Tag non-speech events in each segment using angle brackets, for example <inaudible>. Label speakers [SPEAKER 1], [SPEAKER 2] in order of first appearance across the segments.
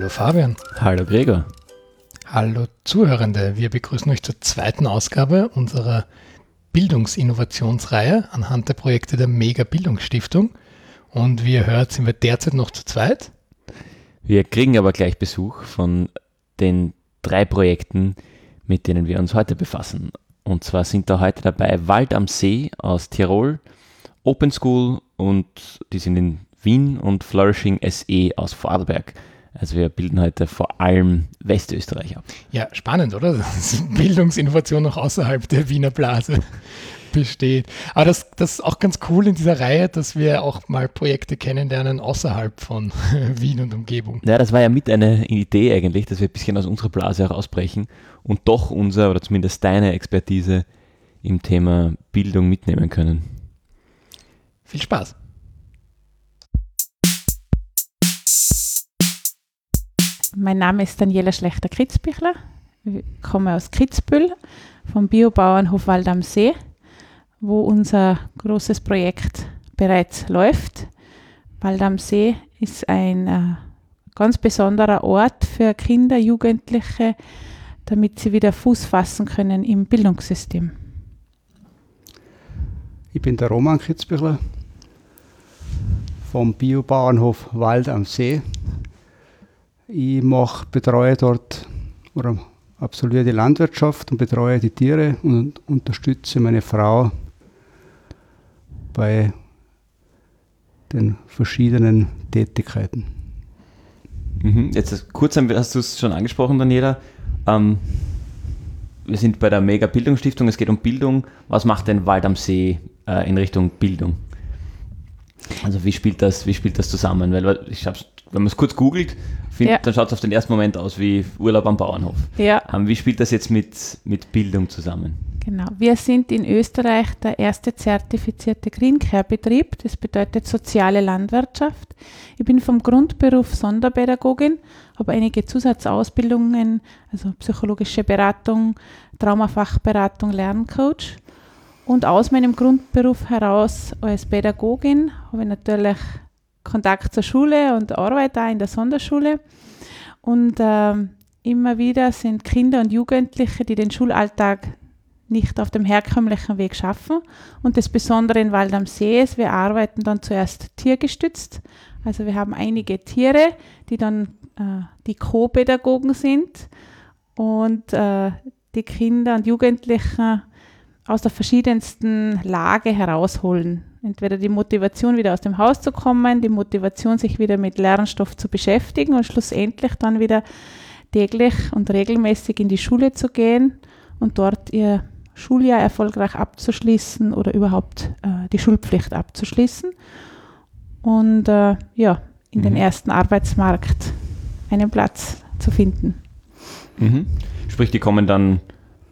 [SPEAKER 1] Hallo Fabian.
[SPEAKER 2] Hallo Gregor.
[SPEAKER 1] Hallo Zuhörende. Wir begrüßen euch zur zweiten Ausgabe unserer Bildungsinnovationsreihe anhand der Projekte der Mega Bildungsstiftung. Und wie ihr hört, sind wir derzeit noch zu zweit.
[SPEAKER 2] Wir kriegen aber gleich Besuch von den drei Projekten, mit denen wir uns heute befassen. Und zwar sind da heute dabei Wald am See aus Tirol, Open School und die sind in Wien und Flourishing SE aus Vorarlberg. Also wir bilden heute vor allem Westösterreich ab.
[SPEAKER 1] Ja, spannend, oder? <laughs> Das ist Bildungsinnovation noch außerhalb der Wiener Blase <laughs> besteht. Aber das, das ist auch ganz cool in dieser Reihe, dass wir auch mal Projekte kennenlernen außerhalb von <laughs> Wien und Umgebung.
[SPEAKER 2] Ja, das war ja mit eine Idee eigentlich, dass wir ein bisschen aus unserer Blase herausbrechen und doch unser oder zumindest deine Expertise im Thema Bildung mitnehmen können.
[SPEAKER 1] Viel Spaß!
[SPEAKER 3] Mein Name ist Daniela Schlechter-Kritzbichler. Ich komme aus Kritzbüll vom Biobauernhof Wald am See, wo unser großes Projekt bereits läuft. Wald am See ist ein äh, ganz besonderer Ort für Kinder, Jugendliche, damit sie wieder Fuß fassen können im Bildungssystem.
[SPEAKER 4] Ich bin der Roman Kritzbichler vom Biobauernhof Wald am See ich mache, betreue dort oder absolviere die Landwirtschaft und betreue die Tiere und unterstütze meine Frau bei den verschiedenen Tätigkeiten.
[SPEAKER 2] Mhm. Jetzt kurz hast du es schon angesprochen, Daniela. Ähm, wir sind bei der Mega Bildungsstiftung, es geht um Bildung. Was macht denn Wald am See äh, in Richtung Bildung? Also wie spielt das, wie spielt das zusammen? Weil ich habe wenn man es kurz googelt, find, ja. dann schaut es auf den ersten Moment aus wie Urlaub am Bauernhof. Ja. Ähm, wie spielt das jetzt mit, mit Bildung zusammen?
[SPEAKER 3] Genau. Wir sind in Österreich der erste zertifizierte Green Care Betrieb. Das bedeutet soziale Landwirtschaft. Ich bin vom Grundberuf Sonderpädagogin, habe einige Zusatzausbildungen, also psychologische Beratung, Traumafachberatung, Lerncoach. Und aus meinem Grundberuf heraus als Pädagogin habe ich natürlich Kontakt zur Schule und Arbeit da in der Sonderschule. Und äh, immer wieder sind Kinder und Jugendliche, die den Schulalltag nicht auf dem herkömmlichen Weg schaffen. Und das Besondere in Wald am See ist, wir arbeiten dann zuerst tiergestützt. Also wir haben einige Tiere, die dann äh, die Co-Pädagogen sind und äh, die Kinder und Jugendlichen aus der verschiedensten Lage herausholen. Entweder die Motivation, wieder aus dem Haus zu kommen, die Motivation, sich wieder mit Lernstoff zu beschäftigen und schlussendlich dann wieder täglich und regelmäßig in die Schule zu gehen und dort ihr Schuljahr erfolgreich abzuschließen oder überhaupt äh, die Schulpflicht abzuschließen und äh, ja, in mhm. den ersten Arbeitsmarkt einen Platz zu finden.
[SPEAKER 2] Mhm. Sprich, die kommen dann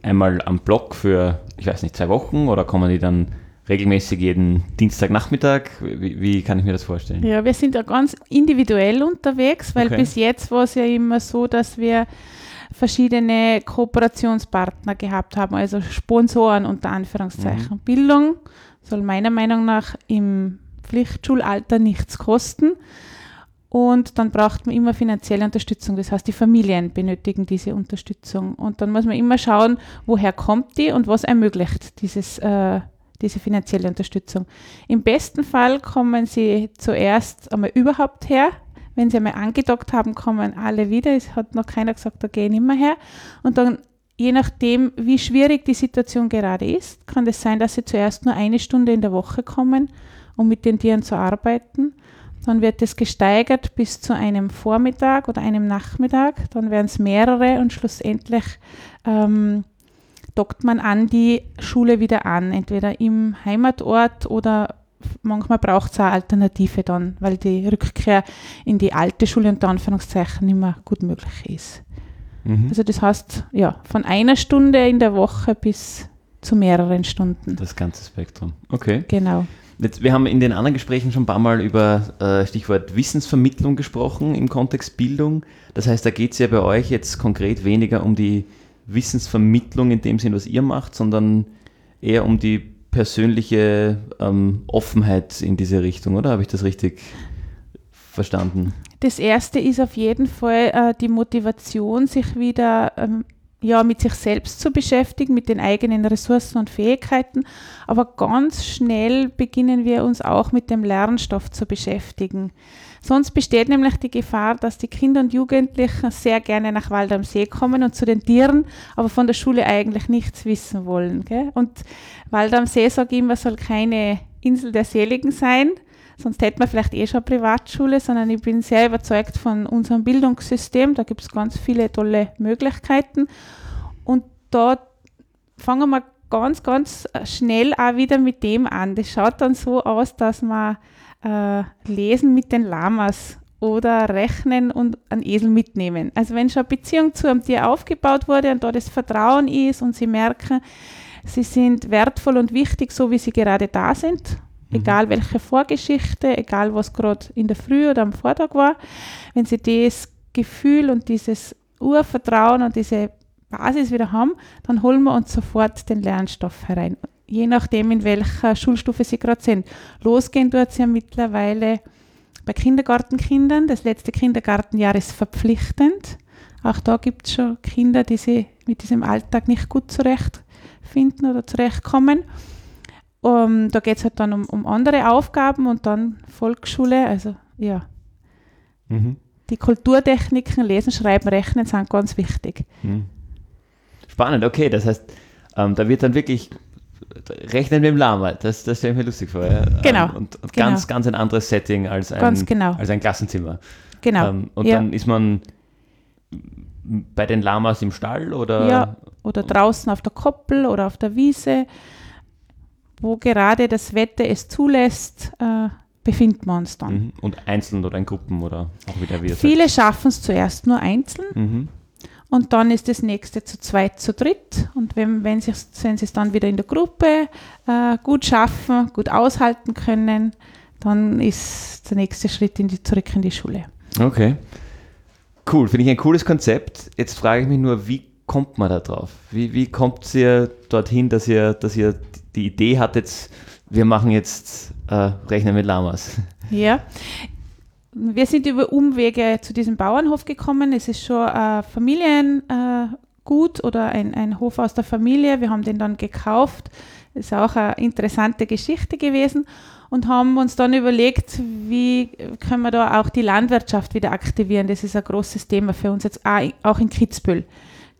[SPEAKER 2] einmal am Block für, ich weiß nicht, zwei Wochen oder kommen die dann regelmäßig jeden Dienstagnachmittag? Wie, wie, kann ich mir das vorstellen?
[SPEAKER 3] Ja, wir sind ja ganz individuell unterwegs, weil okay. bis jetzt war es ja immer so, dass wir verschiedene Kooperationspartner gehabt haben, also Sponsoren unter Anführungszeichen. Mhm. Bildung soll meiner Meinung nach im Pflichtschulalter nichts kosten. Und dann braucht man immer finanzielle Unterstützung. Das heißt, die Familien benötigen diese Unterstützung. Und dann muss man immer schauen, woher kommt die und was ermöglicht dieses äh, diese finanzielle Unterstützung. Im besten Fall kommen sie zuerst einmal überhaupt her. Wenn sie einmal angedockt haben, kommen alle wieder. Es hat noch keiner gesagt, da gehen immer her. Und dann, je nachdem, wie schwierig die Situation gerade ist, kann es das sein, dass sie zuerst nur eine Stunde in der Woche kommen, um mit den Tieren zu arbeiten. Dann wird es gesteigert bis zu einem Vormittag oder einem Nachmittag. Dann werden es mehrere und schlussendlich ähm, dockt man an die Schule wieder an, entweder im Heimatort oder manchmal braucht es eine Alternative dann, weil die Rückkehr in die alte Schule unter Anführungszeichen nicht mehr gut möglich ist. Mhm. Also das heißt, ja, von einer Stunde in der Woche bis zu mehreren Stunden.
[SPEAKER 2] Das ganze Spektrum. Okay.
[SPEAKER 3] Genau.
[SPEAKER 2] Jetzt, wir haben in den anderen Gesprächen schon ein paar Mal über äh, Stichwort Wissensvermittlung gesprochen im Kontext Bildung. Das heißt, da geht es ja bei euch jetzt konkret weniger um die Wissensvermittlung in dem Sinn, was ihr macht, sondern eher um die persönliche ähm, Offenheit in diese Richtung, oder? Habe ich das richtig verstanden?
[SPEAKER 3] Das erste ist auf jeden Fall äh, die Motivation, sich wieder ähm, ja, mit sich selbst zu beschäftigen, mit den eigenen Ressourcen und Fähigkeiten. Aber ganz schnell beginnen wir uns auch mit dem Lernstoff zu beschäftigen. Sonst besteht nämlich die Gefahr, dass die Kinder und Jugendlichen sehr gerne nach Wald am See kommen und zu den Tieren, aber von der Schule eigentlich nichts wissen wollen. Gell? Und Wald am See, sage ich immer, soll keine Insel der Seligen sein, sonst hätten wir vielleicht eh schon Privatschule, sondern ich bin sehr überzeugt von unserem Bildungssystem. Da gibt es ganz viele tolle Möglichkeiten. Und da fangen wir ganz, ganz schnell auch wieder mit dem an. Das schaut dann so aus, dass man äh, Lesen mit den Lamas oder Rechnen und einen Esel mitnehmen. Also wenn schon eine Beziehung zu einem Tier aufgebaut wurde und da das Vertrauen ist und sie merken, sie sind wertvoll und wichtig, so wie sie gerade da sind, mhm. egal welche Vorgeschichte, egal was gerade in der Früh oder am Vortag war, wenn sie das Gefühl und dieses Urvertrauen und diese Basis wieder haben, dann holen wir uns sofort den Lernstoff herein je nachdem, in welcher Schulstufe sie gerade sind. Losgehen tut es ja mittlerweile bei Kindergartenkindern. Das letzte Kindergartenjahr ist verpflichtend. Auch da gibt es schon Kinder, die sich mit diesem Alltag nicht gut zurechtfinden oder zurechtkommen. Um, da geht es halt dann um, um, andere Aufgaben und dann Volksschule. Also ja. Mhm. Die Kulturtechniken, Lesen, Schreiben, Rechnen sind ganz wichtig. Mhm.
[SPEAKER 2] Spannend, okay. Das heißt, ähm, da wird dann wirklich Rechnen mit dem Lama, das, das stelle ich mir lustig vor. Ja?
[SPEAKER 3] Genau.
[SPEAKER 2] Ähm, und, und genau. ganz, ganz ein anderes Setting als ein,
[SPEAKER 3] genau.
[SPEAKER 2] als ein Klassenzimmer.
[SPEAKER 3] Genau. Ähm,
[SPEAKER 2] und ja. dann ist man bei den Lamas im Stall oder?
[SPEAKER 3] Ja, oder draußen auf der Koppel oder auf der Wiese, wo gerade das Wetter es zulässt, äh, befinden wir uns dann.
[SPEAKER 2] Mhm. Und einzeln oder in Gruppen oder auch wieder
[SPEAKER 3] wieder? Viele schaffen es zuerst nur einzeln. Mhm. Und dann ist das nächste zu zweit, zu dritt. Und wenn, wenn, sich, wenn sie es dann wieder in der Gruppe äh, gut schaffen, gut aushalten können, dann ist der nächste Schritt in die, zurück in die Schule.
[SPEAKER 2] Okay. Cool, finde ich ein cooles Konzept. Jetzt frage ich mich nur, wie kommt man da drauf? Wie, wie kommt ihr dorthin, dass ihr, dass ihr die Idee hattet, wir machen jetzt äh, Rechnen mit Lamas?
[SPEAKER 3] Ja, wir sind über Umwege zu diesem Bauernhof gekommen. Es ist schon ein Familiengut oder ein, ein Hof aus der Familie. Wir haben den dann gekauft. Ist auch eine interessante Geschichte gewesen und haben uns dann überlegt, wie können wir da auch die Landwirtschaft wieder aktivieren. Das ist ein großes Thema für uns jetzt auch in Kitzbühel,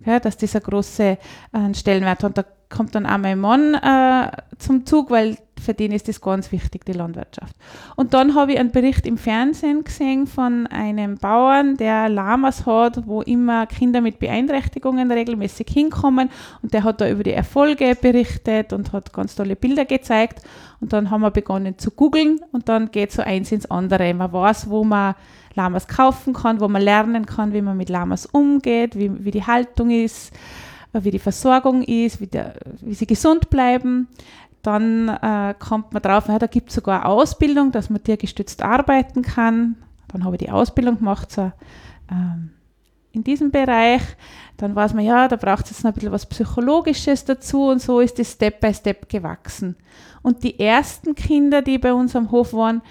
[SPEAKER 3] ja, dass dieser große äh, Stellenwert hat. Und da kommt dann auch mein Mann äh, zum Zug, weil für den ist das ganz wichtig, die Landwirtschaft. Und dann habe ich einen Bericht im Fernsehen gesehen von einem Bauern, der Lamas hat, wo immer Kinder mit Beeinträchtigungen regelmäßig hinkommen. Und der hat da über die Erfolge berichtet und hat ganz tolle Bilder gezeigt. Und dann haben wir begonnen zu googeln und dann geht so eins ins andere. Man weiß, wo man Lamas kaufen kann, wo man lernen kann, wie man mit Lamas umgeht, wie, wie die Haltung ist wie die Versorgung ist, wie, der, wie sie gesund bleiben. Dann äh, kommt man drauf, ja, da gibt es sogar Ausbildung, dass man tiergestützt arbeiten kann. Dann habe ich die Ausbildung gemacht so, ähm, in diesem Bereich. Dann weiß man, ja, da braucht es jetzt noch ein bisschen was Psychologisches dazu und so ist es Step by Step gewachsen. Und die ersten Kinder, die bei uns am Hof waren,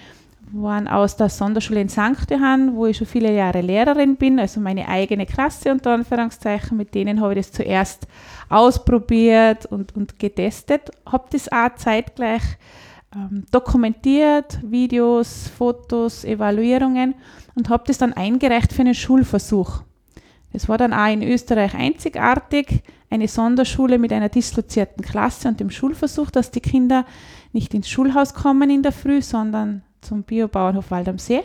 [SPEAKER 3] waren aus der Sonderschule in St. Johann, wo ich schon viele Jahre Lehrerin bin, also meine eigene Klasse unter Anführungszeichen. Mit denen habe ich das zuerst ausprobiert und, und getestet. Habe das auch zeitgleich ähm, dokumentiert, Videos, Fotos, Evaluierungen und habe das dann eingereicht für einen Schulversuch. Das war dann auch in Österreich einzigartig, eine Sonderschule mit einer dislozierten Klasse und dem Schulversuch, dass die Kinder nicht ins Schulhaus kommen in der Früh, sondern zum Biobauernhof Wald am See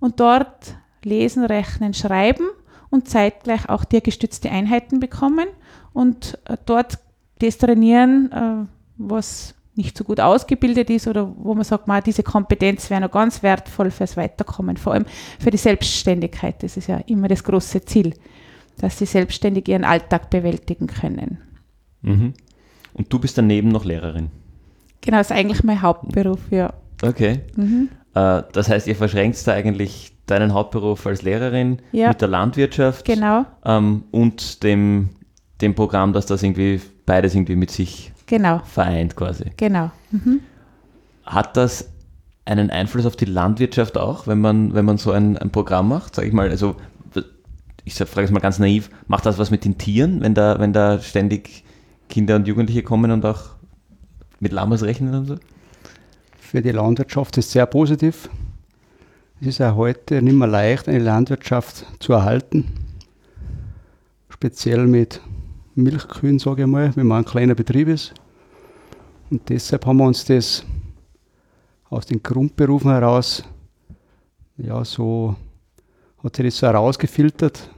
[SPEAKER 3] und dort lesen, rechnen, schreiben und zeitgleich auch tiergestützte Einheiten bekommen und äh, dort das trainieren, äh, was nicht so gut ausgebildet ist oder wo man sagt, man, diese Kompetenz wäre noch ganz wertvoll fürs Weiterkommen, vor allem für die Selbstständigkeit. Das ist ja immer das große Ziel, dass sie selbstständig ihren Alltag bewältigen können.
[SPEAKER 2] Mhm. Und du bist daneben noch Lehrerin?
[SPEAKER 3] Genau, das ist eigentlich mein Hauptberuf, ja.
[SPEAKER 2] Okay. Mhm. Äh, das heißt, ihr verschränkt da eigentlich deinen Hauptberuf als Lehrerin ja. mit der Landwirtschaft
[SPEAKER 3] genau.
[SPEAKER 2] ähm, und dem, dem Programm, dass das irgendwie beides irgendwie mit sich
[SPEAKER 3] genau.
[SPEAKER 2] vereint quasi.
[SPEAKER 3] Genau. Mhm.
[SPEAKER 2] Hat das einen Einfluss auf die Landwirtschaft auch, wenn man, wenn man so ein, ein Programm macht? Sag ich mal, also ich frage es mal ganz naiv, macht das was mit den Tieren, wenn da, wenn da ständig Kinder und Jugendliche kommen und auch mit Lamas rechnen und so?
[SPEAKER 4] Für die Landwirtschaft ist sehr positiv. Es ist auch heute nicht mehr leicht, eine Landwirtschaft zu erhalten. Speziell mit Milchkühen, sage ich mal, wenn man ein kleiner Betrieb ist. Und deshalb haben wir uns das aus den Grundberufen heraus, ja, so hat sich das so herausgefiltert,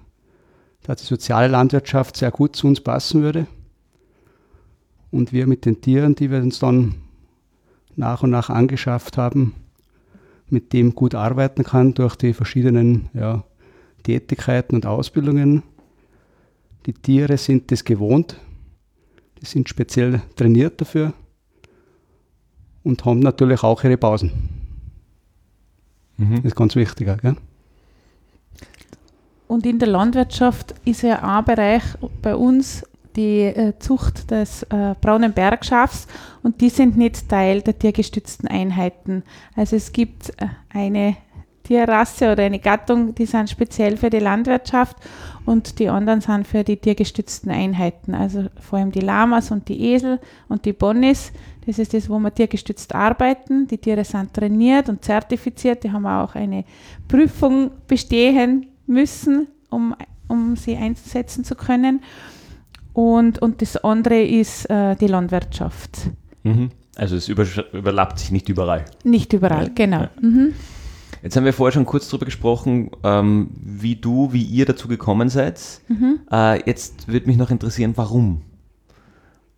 [SPEAKER 4] dass die soziale Landwirtschaft sehr gut zu uns passen würde. Und wir mit den Tieren, die wir uns dann nach und nach angeschafft haben, mit dem gut arbeiten kann durch die verschiedenen ja, Tätigkeiten und Ausbildungen. Die Tiere sind das gewohnt, die sind speziell trainiert dafür und haben natürlich auch ihre Pausen. Mhm. Das ist ganz wichtig. Gell?
[SPEAKER 3] Und in der Landwirtschaft ist ja ein Bereich bei uns die äh, Zucht des äh, braunen Bergschafs und die sind nicht Teil der tiergestützten Einheiten. Also es gibt äh, eine Tierrasse oder eine Gattung, die sind speziell für die Landwirtschaft und die anderen sind für die tiergestützten Einheiten. Also vor allem die Lamas und die Esel und die Bonnis. Das ist das, wo wir tiergestützt arbeiten. Die Tiere sind trainiert und zertifiziert. Die haben auch eine Prüfung bestehen müssen, um, um sie einsetzen zu können. Und, und das andere ist äh, die Landwirtschaft.
[SPEAKER 2] Mhm. Also es überlappt sich nicht überall.
[SPEAKER 3] Nicht überall, ja. genau. Ja. Mhm.
[SPEAKER 2] Jetzt haben wir vorher schon kurz darüber gesprochen, ähm, wie du, wie ihr dazu gekommen seid. Mhm. Äh, jetzt würde mich noch interessieren, warum?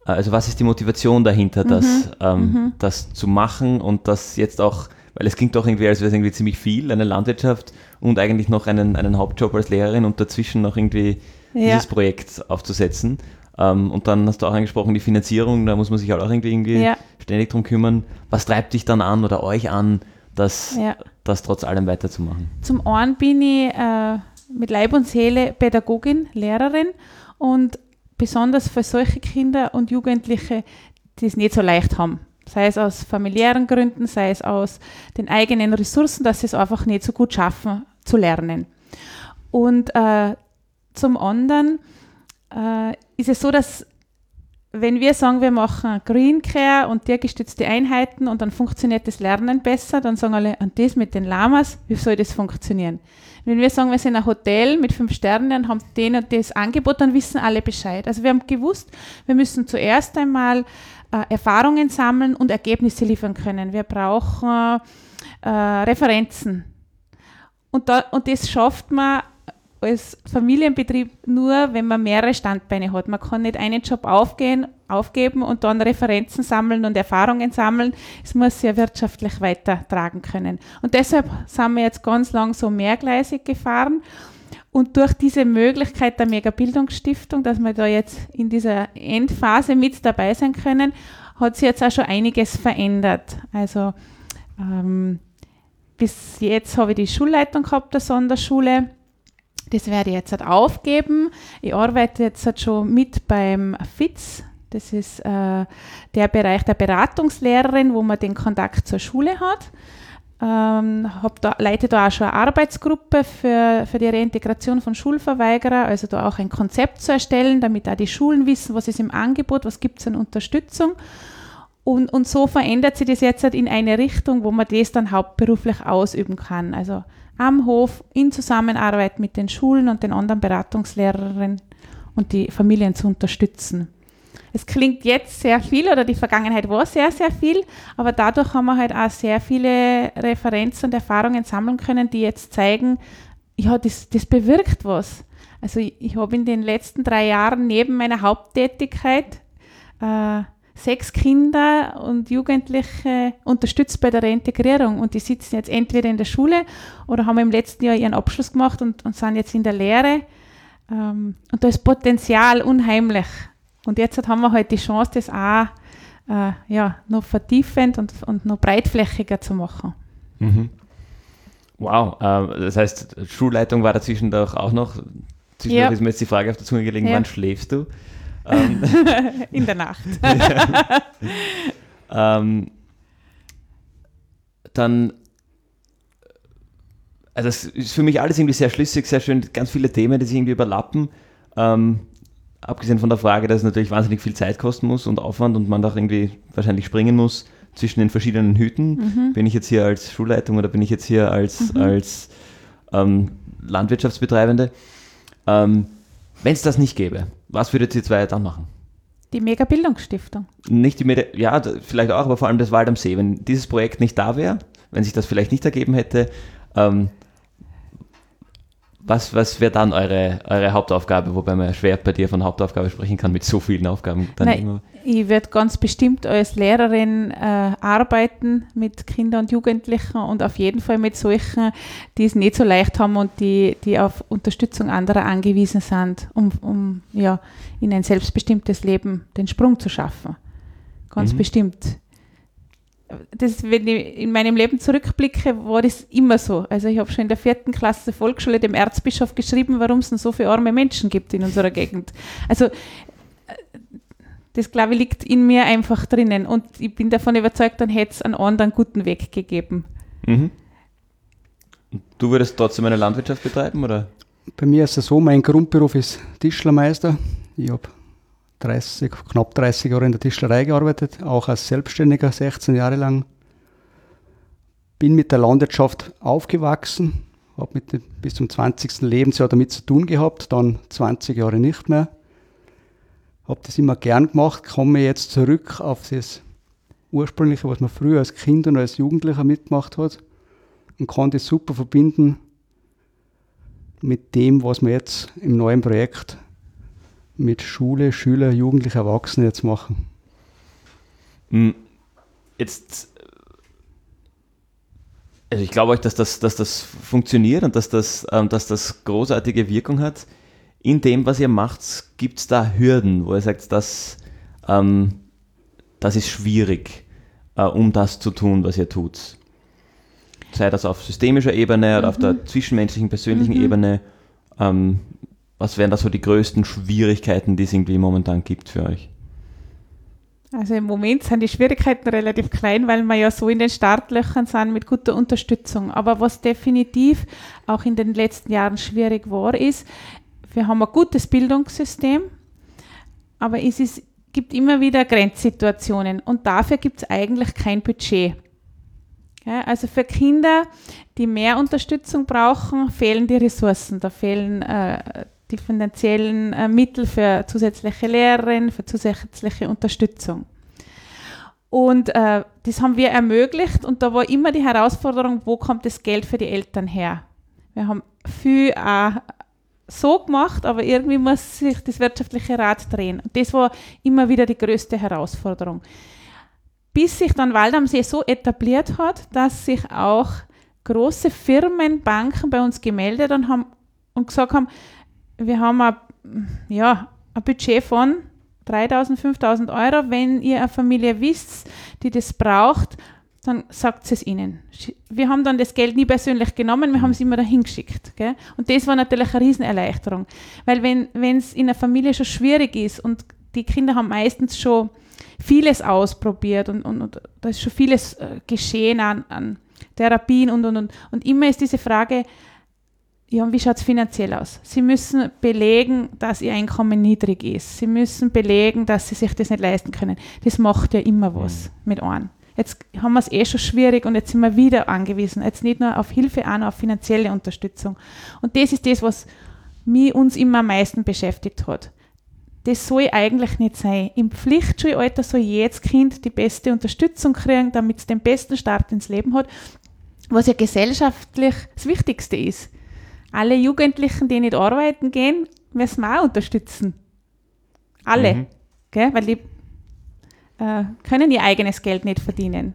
[SPEAKER 2] Äh, also was ist die Motivation dahinter, das, mhm. ähm, mhm. das zu machen und das jetzt auch, weil es klingt doch irgendwie, als wäre es irgendwie ziemlich viel, eine Landwirtschaft und eigentlich noch einen, einen Hauptjob als Lehrerin und dazwischen noch irgendwie ja. dieses Projekt aufzusetzen. Ähm, und dann hast du auch angesprochen, die Finanzierung, da muss man sich halt auch irgendwie, irgendwie ja. ständig drum kümmern. Was treibt dich dann an oder euch an, das, ja. das trotz allem weiterzumachen?
[SPEAKER 3] Zum einen bin ich äh, mit Leib und Seele Pädagogin, Lehrerin und besonders für solche Kinder und Jugendliche, die es nicht so leicht haben. Sei es aus familiären Gründen, sei es aus den eigenen Ressourcen, dass sie es einfach nicht so gut schaffen zu lernen. Und äh, zum anderen äh, ist es so, dass wenn wir sagen, wir machen Green Care und tiergestützte Einheiten und dann funktioniert das Lernen besser, dann sagen alle, und das mit den Lamas, wie soll das funktionieren? Wenn wir sagen, wir sind ein Hotel mit fünf Sternen und haben den und das Angebot, dann wissen alle Bescheid. Also wir haben gewusst, wir müssen zuerst einmal äh, Erfahrungen sammeln und Ergebnisse liefern können. Wir brauchen äh, Referenzen. Und, da, und das schafft man als Familienbetrieb nur, wenn man mehrere Standbeine hat. Man kann nicht einen Job aufgehen, aufgeben und dann Referenzen sammeln und Erfahrungen sammeln. Es muss ja wirtschaftlich weitertragen können. Und deshalb sind wir jetzt ganz lang so mehrgleisig gefahren. Und durch diese Möglichkeit der Megabildungsstiftung, dass wir da jetzt in dieser Endphase mit dabei sein können, hat sich jetzt auch schon einiges verändert. Also ähm, bis jetzt habe ich die Schulleitung gehabt der Sonderschule das werde ich jetzt halt aufgeben. Ich arbeite jetzt halt schon mit beim FITZ. Das ist äh, der Bereich der Beratungslehrerin, wo man den Kontakt zur Schule hat. Ähm, da, leite da auch schon eine Arbeitsgruppe für, für die Reintegration von Schulverweigerer, also da auch ein Konzept zu erstellen, damit auch die Schulen wissen, was ist im Angebot, was gibt es an Unterstützung. Und, und so verändert sich das jetzt halt in eine Richtung, wo man das dann hauptberuflich ausüben kann. Also am Hof in Zusammenarbeit mit den Schulen und den anderen Beratungslehrerinnen und die Familien zu unterstützen. Es klingt jetzt sehr viel oder die Vergangenheit war sehr, sehr viel, aber dadurch haben wir halt auch sehr viele Referenzen und Erfahrungen sammeln können, die jetzt zeigen, ja, das, das bewirkt was. Also ich, ich habe in den letzten drei Jahren neben meiner Haupttätigkeit äh, sechs Kinder und Jugendliche unterstützt bei der Reintegrierung und die sitzen jetzt entweder in der Schule oder haben im letzten Jahr ihren Abschluss gemacht und, und sind jetzt in der Lehre. Ähm, und da ist Potenzial unheimlich. Und jetzt haben wir halt die Chance, das auch äh, ja, noch vertiefend und, und noch breitflächiger zu machen.
[SPEAKER 2] Mhm. Wow, äh, das heißt, Schulleitung war dazwischen doch auch noch. Zwischendurch ja. ist mir jetzt die Frage auf der Zunge gelegen, ja. wann schläfst du?
[SPEAKER 3] Ähm, <laughs> In der Nacht. <laughs>
[SPEAKER 2] ähm, dann, also es ist für mich alles irgendwie sehr schlüssig, sehr schön, ganz viele Themen, die sich irgendwie überlappen. Ähm, abgesehen von der Frage, dass es natürlich wahnsinnig viel Zeit kosten muss und Aufwand und man da irgendwie wahrscheinlich springen muss zwischen den verschiedenen Hüten.
[SPEAKER 3] Mhm.
[SPEAKER 2] Bin ich jetzt hier als Schulleitung oder bin ich jetzt hier als,
[SPEAKER 3] Mhm.
[SPEAKER 2] als ähm, Landwirtschaftsbetreibende? Ähm, Wenn es das nicht gäbe, was würdet ihr zwei dann machen?
[SPEAKER 3] Die Mega-Bildungsstiftung.
[SPEAKER 2] Nicht die Medi ja, vielleicht auch, aber vor allem das Wald am See. Wenn dieses Projekt nicht da wäre, wenn sich das vielleicht nicht ergeben hätte, ähm, was, was wäre dann eure, eure Hauptaufgabe? Wobei man schwer bei dir von Hauptaufgabe sprechen kann mit so vielen Aufgaben. Dann
[SPEAKER 3] Nein.
[SPEAKER 2] immer.
[SPEAKER 3] Ich werde ganz bestimmt als Lehrerin äh, arbeiten mit Kindern und Jugendlichen und auf jeden Fall mit solchen, die es nicht so leicht haben und die, die auf Unterstützung anderer angewiesen sind, um, um ja, in ein selbstbestimmtes Leben den Sprung zu schaffen. Ganz
[SPEAKER 2] Mhm.
[SPEAKER 3] bestimmt. Das, wenn ich in meinem Leben zurückblicke, war das immer so. Also ich habe schon in der vierten Klasse Volksschule dem Erzbischof geschrieben, warum es denn so viele arme Menschen gibt in unserer Gegend. Also das glaube ich liegt in mir einfach drinnen und ich bin davon überzeugt, dann hätte es einen anderen guten Weg gegeben.
[SPEAKER 2] Mhm. Und Du würdest trotzdem eine Landwirtschaft betreiben, oder?
[SPEAKER 4] Bei mir ist es so, mein Grundberuf ist Tischlermeister. Ich habe 30, knapp 30 Jahre in der Tischlerei gearbeitet, auch als Selbstständiger 16 Jahre lang. Bin mit der Landwirtschaft aufgewachsen, habe bis zum 20. Lebensjahr damit zu tun gehabt, dann 20 Jahre nicht mehr. Habe das immer gern gemacht, komme jetzt zurück auf das Ursprüngliche, was man früher als Kind und als Jugendlicher mitgemacht hat und kann das super verbinden mit dem, was wir jetzt im neuen Projekt mit Schule, Schüler, Jugendliche, Erwachsene jetzt machen.
[SPEAKER 2] Mm, Jetzt, also ich glaube euch, dass das, dass das funktioniert und dass das, ähm, dass das großartige Wirkung hat. In dem, was ihr macht, gibt es da Hürden, wo ihr sagt, das, ähm, das ist schwierig, äh, um das zu tun, was ihr tut. Sei das auf systemischer Ebene oder auf der zwischenmenschlichen, persönlichen
[SPEAKER 3] Mhm.
[SPEAKER 2] Ebene. Ähm, was wären da so die größten Schwierigkeiten, die es irgendwie momentan gibt für euch?
[SPEAKER 3] Also im Moment sind die Schwierigkeiten relativ klein, weil wir ja so in den Startlöchern sind mit guter Unterstützung. Aber was definitiv auch in den letzten Jahren schwierig war, ist, wir haben ein gutes Bildungssystem, aber es ist, gibt immer wieder Grenzsituationen und dafür gibt es eigentlich kein Budget. Also für Kinder, die mehr Unterstützung brauchen, fehlen die Ressourcen. Da fehlen äh, die finanziellen äh, Mittel für zusätzliche Lehrerinnen, für zusätzliche Unterstützung. Und äh, das haben wir ermöglicht und da war immer die Herausforderung, wo kommt das Geld für die Eltern her? Wir haben viel auch so gemacht, aber irgendwie muss sich das wirtschaftliche Rad drehen. Und das war immer wieder die größte Herausforderung. Bis sich dann Wald am See so etabliert hat, dass sich auch große Firmen, Banken bei uns gemeldet und, haben, und gesagt haben, wir haben ein, ja, ein Budget von 3.000, 5.000 Euro. Wenn ihr eine Familie wisst, die das braucht, dann sagt es ihnen. Wir haben dann das Geld nie persönlich genommen, wir haben es immer dahin geschickt. Gell? Und das war natürlich eine Riesenerleichterung. Weil wenn es in einer Familie schon schwierig ist und die Kinder haben meistens schon vieles ausprobiert und, und, und da ist schon vieles äh, geschehen an, an Therapien und, und, und. Und immer ist diese Frage, ja, und wie schaut es finanziell aus? Sie müssen belegen, dass ihr Einkommen niedrig ist. Sie müssen belegen, dass sie sich das nicht leisten können. Das macht ja immer was mit einem. Jetzt haben wir es eh schon schwierig und jetzt sind wir wieder angewiesen. Jetzt nicht nur auf Hilfe, auch noch auf finanzielle Unterstützung. Und das ist das, was mich uns immer am meisten beschäftigt hat. Das soll eigentlich nicht sein. Im Pflichtschulalter soll jedes Kind die beste Unterstützung kriegen, damit es den besten Start ins Leben hat, was ja gesellschaftlich das Wichtigste ist. Alle Jugendlichen, die nicht arbeiten gehen, müssen wir auch unterstützen. Alle.
[SPEAKER 2] Mhm.
[SPEAKER 3] Gell? Weil die äh, können ihr eigenes Geld nicht verdienen.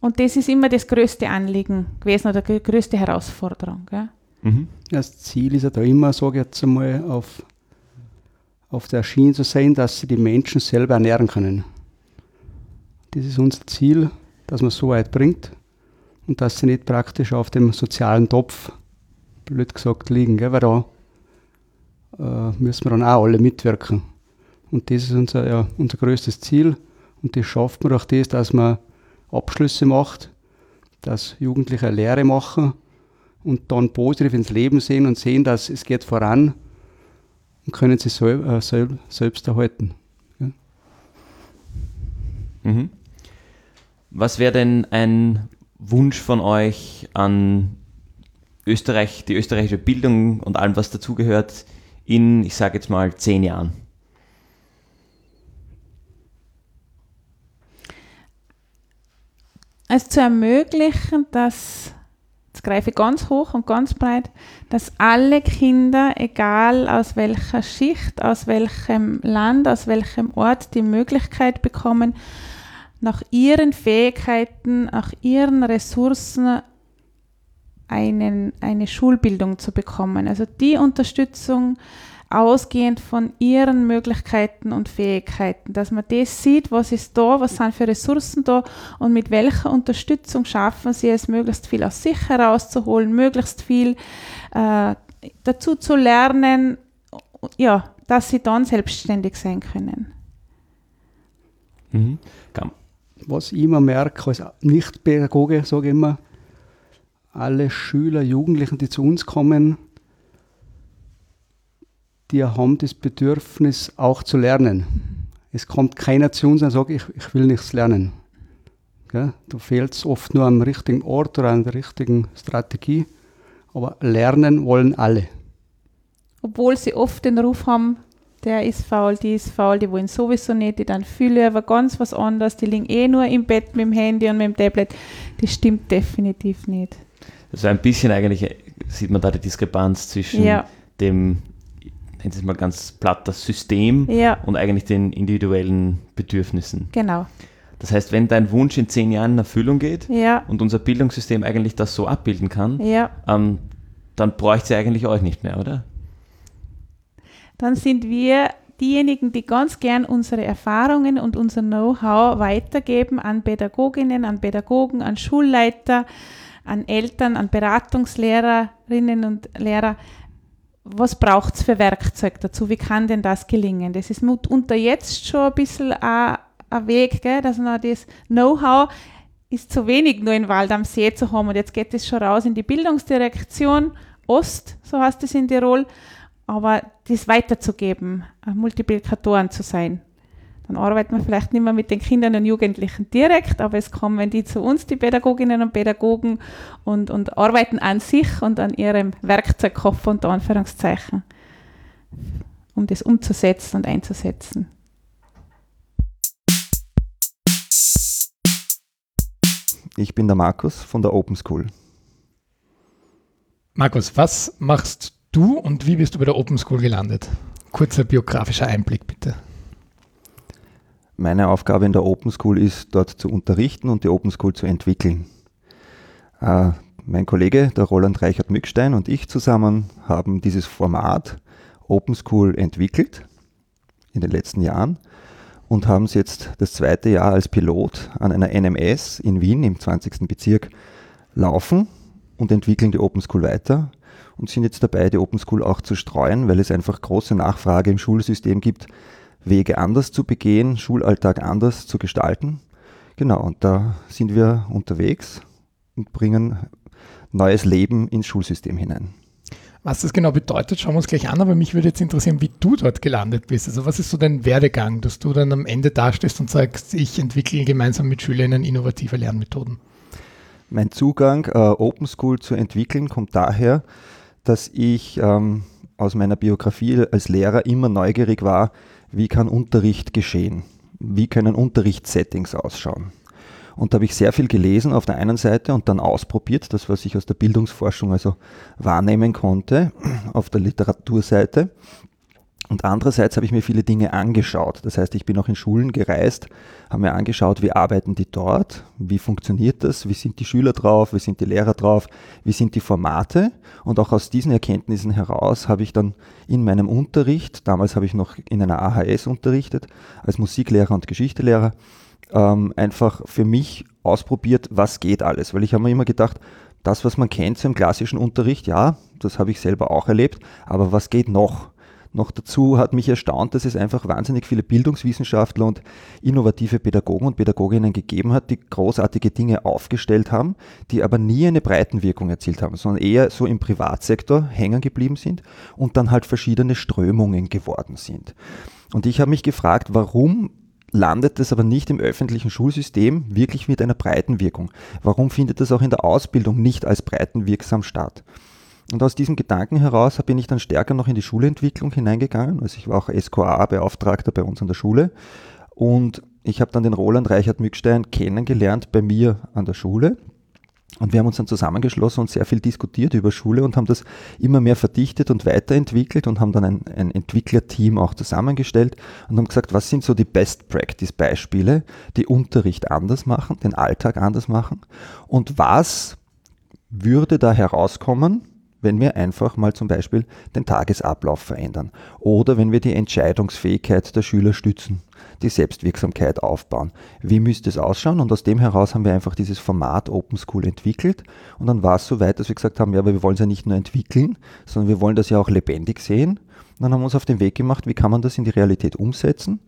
[SPEAKER 3] Und das ist immer das größte Anliegen gewesen oder die größte Herausforderung. Gell?
[SPEAKER 2] Mhm.
[SPEAKER 4] Das Ziel ist ja da immer, sage ich jetzt einmal, auf, auf der Schiene zu sein, dass sie die Menschen selber ernähren können. Das ist unser Ziel, dass man so weit bringt und dass sie nicht praktisch auf dem sozialen Topf, blöd gesagt, liegen, gell? weil da äh, müssen wir dann auch alle mitwirken. Und das ist unser, ja, unser größtes Ziel und das schafft man durch das, dass man Abschlüsse macht, dass Jugendliche eine Lehre machen und dann positiv ins Leben sehen und sehen, dass es geht voran und können sich sel äh, sel selbst erhalten. Ja.
[SPEAKER 2] Mhm. Was wäre denn ein Wunsch von euch an Österreich, die österreichische Bildung und allem, was dazugehört, in, ich sage jetzt mal, zehn Jahren?
[SPEAKER 3] Es zu ermöglichen, dass, jetzt greife ich ganz hoch und ganz breit, dass alle Kinder, egal aus welcher Schicht, aus welchem Land, aus welchem Ort, die Möglichkeit bekommen, nach ihren Fähigkeiten, nach ihren Ressourcen einen, eine Schulbildung zu bekommen. Also die Unterstützung ausgehend von ihren Möglichkeiten und Fähigkeiten, dass man das sieht, was ist da, was sind für Ressourcen da und mit welcher Unterstützung schaffen sie es, möglichst viel aus sich herauszuholen, möglichst viel äh, dazu zu lernen, ja, dass sie dann selbstständig sein können.
[SPEAKER 4] Mhm was ich immer merke als Nicht-Pädagoge, sage ich immer, alle Schüler, Jugendlichen, die zu uns kommen, die haben das Bedürfnis auch zu lernen. Es kommt keiner zu uns und sagt, ich, ich will nichts lernen. Gell? Du fehlst oft nur am richtigen Ort oder an der richtigen Strategie, aber lernen wollen alle.
[SPEAKER 3] Obwohl sie oft den Ruf haben, der ist faul, die ist faul, die wollen sowieso nicht, die dann fühlen aber ganz was anderes, die liegen eh nur im Bett mit dem Handy und mit dem Tablet. Das stimmt definitiv nicht.
[SPEAKER 2] Also ein bisschen eigentlich sieht man da die Diskrepanz zwischen ja. dem, nennen Sie es mal ganz platt, das System ja. und eigentlich den individuellen Bedürfnissen.
[SPEAKER 3] Genau.
[SPEAKER 2] Das heißt, wenn dein Wunsch in zehn Jahren in Erfüllung geht
[SPEAKER 3] ja.
[SPEAKER 2] und unser Bildungssystem eigentlich das so abbilden kann, ähm, dann bräuchte sie eigentlich euch nicht mehr, oder?
[SPEAKER 3] dann sind wir diejenigen, die ganz gern unsere Erfahrungen und unser Know-how weitergeben an Pädagoginnen, an Pädagogen, an Schulleiter, an Eltern, an Beratungslehrerinnen und Lehrer. Was braucht es für Werkzeug dazu? Wie kann denn das gelingen? Das ist unter jetzt schon ein bisschen ein, ein Weg, gell? dass man das Know-how ist zu wenig nur in Wald am See zu haben und jetzt geht es schon raus in die Bildungsdirektion Ost, so heißt es in Tirol aber das weiterzugeben, Multiplikatoren zu sein. Dann arbeiten wir vielleicht nicht mehr mit den Kindern und Jugendlichen direkt, aber es kommen die zu uns, die Pädagoginnen und Pädagogen, und, und arbeiten an sich und an ihrem Werkzeugkoffer unter Anführungszeichen, um das umzusetzen und einzusetzen.
[SPEAKER 5] Ich bin der Markus von der Open School.
[SPEAKER 1] Markus, was machst du und wie bist du bei der Open School gelandet? Kurzer biografischer Einblick bitte.
[SPEAKER 5] Meine Aufgabe in der Open School ist, dort zu unterrichten und die Open School zu entwickeln. Äh, mein Kollege, der Roland Reichert Mückstein und ich zusammen haben dieses Format Open School entwickelt in den letzten Jahren und haben es jetzt das zweite Jahr als Pilot an einer NMS in Wien im 20. Bezirk laufen und entwickeln die Open School weiter und sind jetzt dabei, die Open School auch zu streuen, weil es einfach große Nachfrage im Schulsystem gibt, Wege anders zu begehen, Schulalltag anders zu gestalten. Genau, und da sind wir unterwegs und bringen neues Leben ins Schulsystem hinein.
[SPEAKER 1] Was das genau bedeutet, schauen wir uns gleich an, aber mich würde jetzt interessieren, wie du dort gelandet bist. Also was ist so dein Werdegang, dass du dann am Ende dastehst und sagst, ich entwickle gemeinsam mit Schülerinnen innovative Lernmethoden?
[SPEAKER 5] Mein Zugang, äh, Open School zu entwickeln, kommt daher, dass ich ähm, aus meiner Biografie als Lehrer immer neugierig war, wie kann Unterricht geschehen? Wie können Unterrichtssettings ausschauen? Und da habe ich sehr viel gelesen auf der einen Seite und dann ausprobiert, das was ich aus der Bildungsforschung also wahrnehmen konnte, auf der Literaturseite. Und andererseits habe ich mir viele Dinge angeschaut. Das heißt, ich bin auch in Schulen gereist, habe mir angeschaut, wie arbeiten die dort, wie funktioniert das, wie sind die Schüler drauf, wie sind die Lehrer drauf, wie sind die Formate. Und auch aus diesen Erkenntnissen heraus habe ich dann in meinem Unterricht, damals habe ich noch in einer AHS unterrichtet, als Musiklehrer und Geschichtelehrer, ähm, einfach für mich ausprobiert, was geht alles. Weil ich habe mir immer gedacht, das, was man kennt so im klassischen Unterricht, ja, das habe ich selber auch erlebt, aber was geht noch? Noch dazu hat mich erstaunt, dass es einfach wahnsinnig viele Bildungswissenschaftler und innovative Pädagogen und Pädagoginnen gegeben hat, die großartige Dinge aufgestellt haben, die aber nie eine Breitenwirkung erzielt haben, sondern eher so im Privatsektor hängen geblieben sind und dann halt verschiedene Strömungen geworden sind. Und ich habe mich gefragt, warum landet das aber nicht im öffentlichen Schulsystem wirklich mit einer Breitenwirkung? Warum findet das auch in der Ausbildung nicht als breitenwirksam statt? Und aus diesem Gedanken heraus bin ich dann stärker noch in die Schulentwicklung hineingegangen. Also ich war auch SQA-Beauftragter bei uns an der Schule. Und ich habe dann den Roland Reichert Mückstein kennengelernt bei mir an der Schule. Und wir haben uns dann zusammengeschlossen und sehr viel diskutiert über Schule und haben das immer mehr verdichtet und weiterentwickelt und haben dann ein, ein Entwicklerteam auch zusammengestellt und haben gesagt, was sind so die Best Practice Beispiele, die Unterricht anders machen, den Alltag anders machen und was würde da herauskommen, wenn wir einfach mal zum Beispiel den Tagesablauf verändern oder wenn wir die Entscheidungsfähigkeit der Schüler stützen, die Selbstwirksamkeit aufbauen. Wie müsste es ausschauen? Und aus dem heraus haben wir einfach dieses Format Open School entwickelt und dann war es so weit, dass wir gesagt haben, ja, aber wir wollen es ja nicht nur entwickeln, sondern wir wollen das ja auch lebendig sehen. Und dann haben wir uns auf den Weg gemacht, wie kann man das in die Realität umsetzen?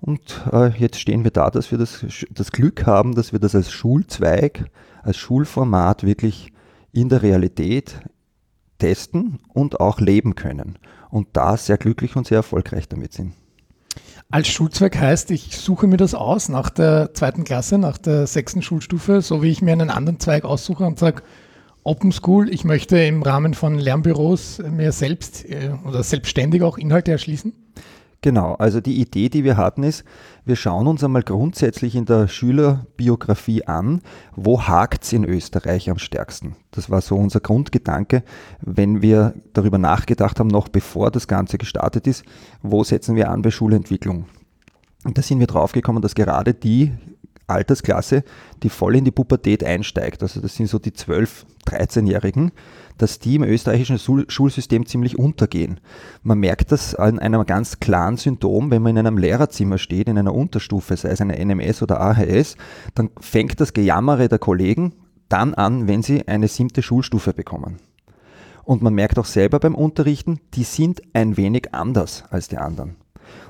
[SPEAKER 5] Und äh, jetzt stehen wir da, dass wir das, das Glück haben, dass wir das als Schulzweig, als Schulformat wirklich in der Realität testen und auch leben können. Und da sehr glücklich und sehr erfolgreich damit sind.
[SPEAKER 1] Als Schulzweck heißt, ich suche mir das aus nach der zweiten Klasse, nach der sechsten Schulstufe, so wie ich mir einen anderen Zweig aussuche und sage, Open School, ich möchte im Rahmen von Lernbüros mir selbst äh, oder selbstständig auch Inhalte erschließen?
[SPEAKER 5] Genau, also die Idee, die wir hatten, ist, wir schauen uns einmal grundsätzlich in der Schülerbiografie an, wo hakt es in Österreich am stärksten. Das war so unser Grundgedanke, wenn wir darüber nachgedacht haben, noch bevor das Ganze gestartet ist, wo setzen wir an bei Schulentwicklung. Und da sind wir draufgekommen, dass gerade die Altersklasse, die voll in die Pubertät einsteigt, also das sind so die 12-, 13-Jährigen, dass die im österreichischen Schulsystem ziemlich untergehen. Man merkt das an einem ganz klaren Symptom, wenn man in einem Lehrerzimmer steht, in einer Unterstufe, sei es eine NMS oder AHS, dann fängt das Gejammere der Kollegen dann an, wenn sie eine siebte Schulstufe bekommen. Und man merkt auch selber beim Unterrichten, die sind ein wenig anders als die anderen.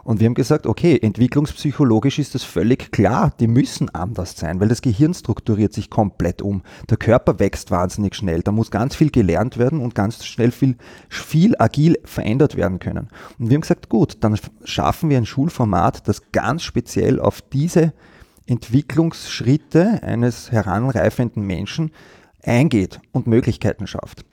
[SPEAKER 5] Und wir haben gesagt, okay, entwicklungspsychologisch ist das völlig klar, die müssen anders sein, weil das Gehirn strukturiert sich komplett um. Der Körper wächst wahnsinnig schnell, da muss ganz viel gelernt werden und ganz schnell viel, viel agil verändert werden können. Und wir haben gesagt, gut, dann schaffen wir ein Schulformat, das ganz speziell auf diese Entwicklungsschritte eines heranreifenden Menschen eingeht und Möglichkeiten schafft.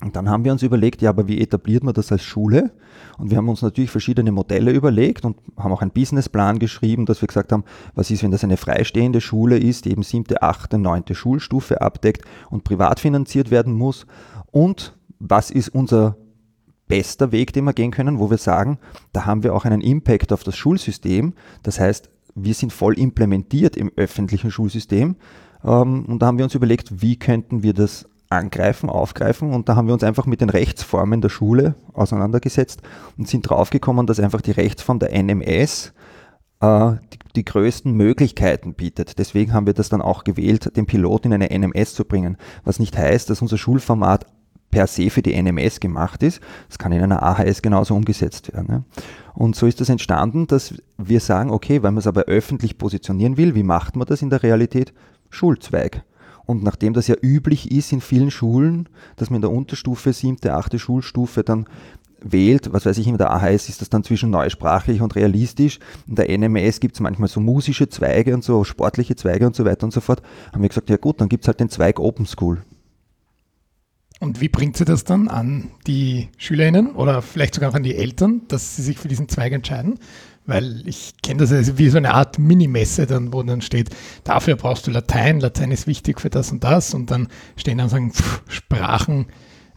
[SPEAKER 5] Und dann haben wir uns überlegt, ja, aber wie etabliert man das als Schule? Und wir haben uns natürlich verschiedene Modelle überlegt und haben auch einen Businessplan geschrieben, dass wir gesagt haben, was ist, wenn das eine freistehende Schule ist, die eben siebte, achte, neunte Schulstufe abdeckt und privat finanziert werden muss? Und was ist unser bester Weg, den wir gehen können, wo wir sagen, da haben wir auch einen Impact auf das Schulsystem. Das heißt, wir sind voll implementiert im öffentlichen Schulsystem. Ähm, und da haben wir uns überlegt, wie könnten wir das angreifen, aufgreifen und da haben wir uns einfach mit den Rechtsformen der Schule auseinandergesetzt und sind draufgekommen, dass einfach die Rechtsform der NMS äh, die, die, größten Möglichkeiten bietet. Deswegen haben wir das dann auch gewählt, den Pilot in eine NMS zu bringen, was nicht heißt, dass unser Schulformat per se für die NMS gemacht ist. Das kann in einer AHS genauso umgesetzt werden. Ja. Und so ist das entstanden, dass wir sagen, okay, wenn man es aber öffentlich positionieren will, wie macht man das in der Realität? Schulzweig. Und nachdem das ja üblich ist in vielen Schulen, dass man in der Unterstufe, siebte, achte Schulstufe dann wählt, was weiß ich, in der AHS ist das dann zwischen neusprachlich und realistisch. In der NMS gibt es manchmal so musische Zweige und so sportliche Zweige und so weiter und so fort. Haben wir gesagt, ja gut, dann gibt es halt den Zweig Open School.
[SPEAKER 1] Und wie bringt sie das dann an die SchülerInnen oder vielleicht sogar auch an die Eltern, dass sie sich für diesen Zweig entscheiden? Weil ich kenne das also wie so eine Art Minimesse, dann, wo dann steht, dafür brauchst du Latein, Latein ist wichtig für das und das. Und dann stehen dann sagen, pff, Sprachen,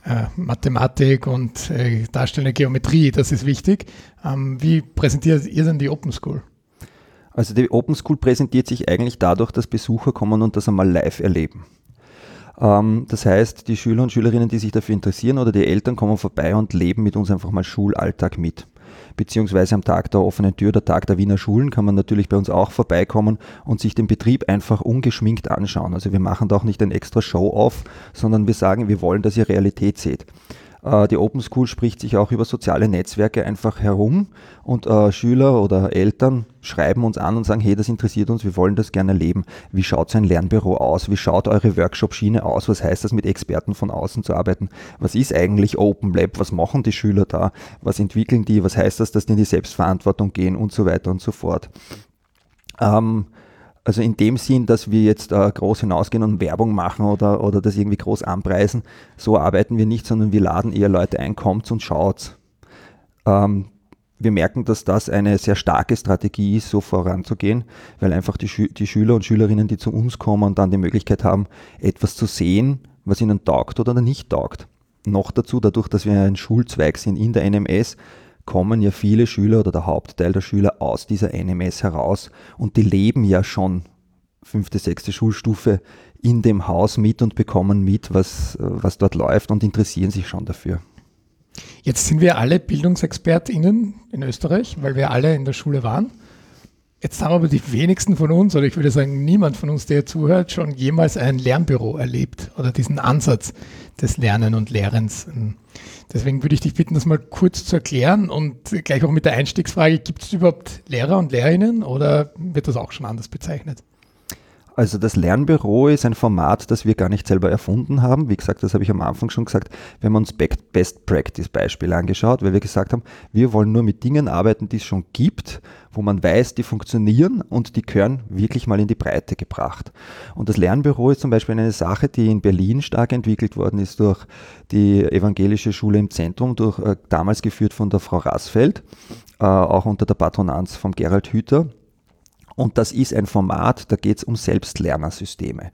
[SPEAKER 1] äh, Mathematik und äh, darstellende Geometrie, das ist wichtig. Ähm, wie präsentiert ihr denn die Open School?
[SPEAKER 5] Also die Open School präsentiert sich eigentlich dadurch, dass Besucher kommen und das einmal live erleben. Ähm, das heißt, die Schüler und Schülerinnen, die sich dafür interessieren oder die Eltern kommen vorbei und leben mit uns einfach mal Schulalltag mit beziehungsweise am Tag der offenen Tür, der Tag der Wiener Schulen, kann man natürlich bei uns auch vorbeikommen und sich den Betrieb einfach ungeschminkt anschauen. Also wir machen da auch nicht ein extra Show auf, sondern wir sagen, wir wollen, dass ihr Realität seht. Äh, die Open School spricht sich auch über soziale Netzwerke einfach herum und äh, Schüler oder Eltern schreiben uns an und sagen, hey, das interessiert uns, wir wollen das gerne erleben. Wie schaut so ein Lernbüro aus? Wie schaut eure Workshop-Schiene aus? Was heißt das, mit Experten von außen zu arbeiten? Was ist eigentlich Open Lab? Was machen die Schüler da? Was entwickeln die? Was heißt das, dass die in die Selbstverantwortung gehen und so weiter und so fort? Ähm, also in dem Sinn, dass wir jetzt äh, groß hinausgehen und Werbung machen oder, oder das irgendwie groß anpreisen, so arbeiten wir nicht, sondern wir laden eher Leute ein, kommt und schaut. Ähm, wir merken, dass das eine sehr starke Strategie ist, so voranzugehen, weil einfach die, Schü die Schüler und Schülerinnen, die zu uns kommen dann die Möglichkeit haben, etwas zu sehen, was ihnen taugt oder nicht taugt. Noch dazu, dadurch, dass wir ein Schulzweig sind in der NMS, kommen ja viele Schüler oder der Hauptteil der Schüler aus dieser NMS heraus und die leben ja schon fünfte, sechste Schulstufe in dem Haus mit und bekommen mit, was, was dort läuft und interessieren sich schon dafür.
[SPEAKER 1] Jetzt sind wir alle BildungsexpertInnen in Österreich, weil wir alle in der Schule waren. Jetzt haben aber die wenigsten von uns, oder ich würde sagen niemand von uns, der zuhört, schon jemals ein Lernbüro erlebt oder diesen Ansatz des Lernen und Lehrens. Deswegen würde ich dich bitten, das mal kurz zu erklären und gleich auch mit der Einstiegsfrage, gibt es überhaupt Lehrer und Lehrerinnen oder wird das auch schon anders bezeichnet?
[SPEAKER 5] Also das Lernbüro ist ein Format, das wir gar nicht selber erfunden haben. Wie gesagt, das habe ich am Anfang schon gesagt. Wir haben uns Best Practice Beispiele angeschaut, weil wir gesagt haben, wir wollen nur mit Dingen arbeiten, die es schon gibt, wo man weiß, die funktionieren und die gehören wirklich mal in die Breite gebracht. Und das Lernbüro ist zum Beispiel eine Sache, die in Berlin stark entwickelt worden ist durch die evangelische Schule im Zentrum, durch, äh, damals geführt von der Frau Rassfeld, äh, auch unter der Patronanz von Gerald Hüther. Und das ist ein Format, da geht es um Selbstlernersysteme.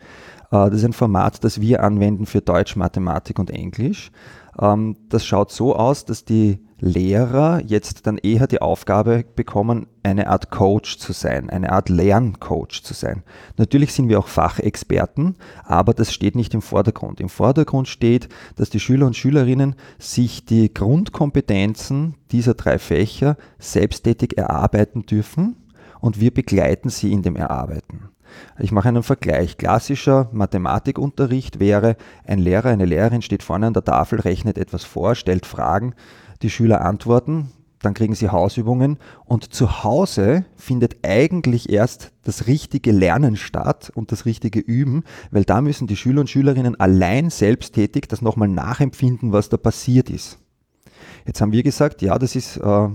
[SPEAKER 5] Äh, das ist ein Format, das wir anwenden für Deutsch, Mathematik und Englisch. Ähm, das schaut so aus, dass die Lehrer jetzt dann eher die Aufgabe bekommen, eine Art Coach zu sein, eine Art Lerncoach zu sein. Natürlich sind wir auch Fachexperten, aber das steht nicht im Vordergrund. Im Vordergrund steht, dass die Schüler und Schülerinnen sich die Grundkompetenzen dieser drei Fächer selbsttätig erarbeiten dürfen und wir begleiten sie in dem Erarbeiten. Ich mache einen Vergleich. Klassischer Mathematikunterricht wäre, ein Lehrer, eine Lehrerin steht vorne an der Tafel, rechnet etwas vor, stellt Fragen, die Schüler antworten, dann kriegen sie Hausübungen und zu Hause findet eigentlich erst das richtige Lernen statt und das richtige Üben, weil da müssen die Schüler und Schülerinnen allein selbsttätig das nochmal nachempfinden, was da passiert ist. Jetzt haben wir gesagt, ja, das ist äh,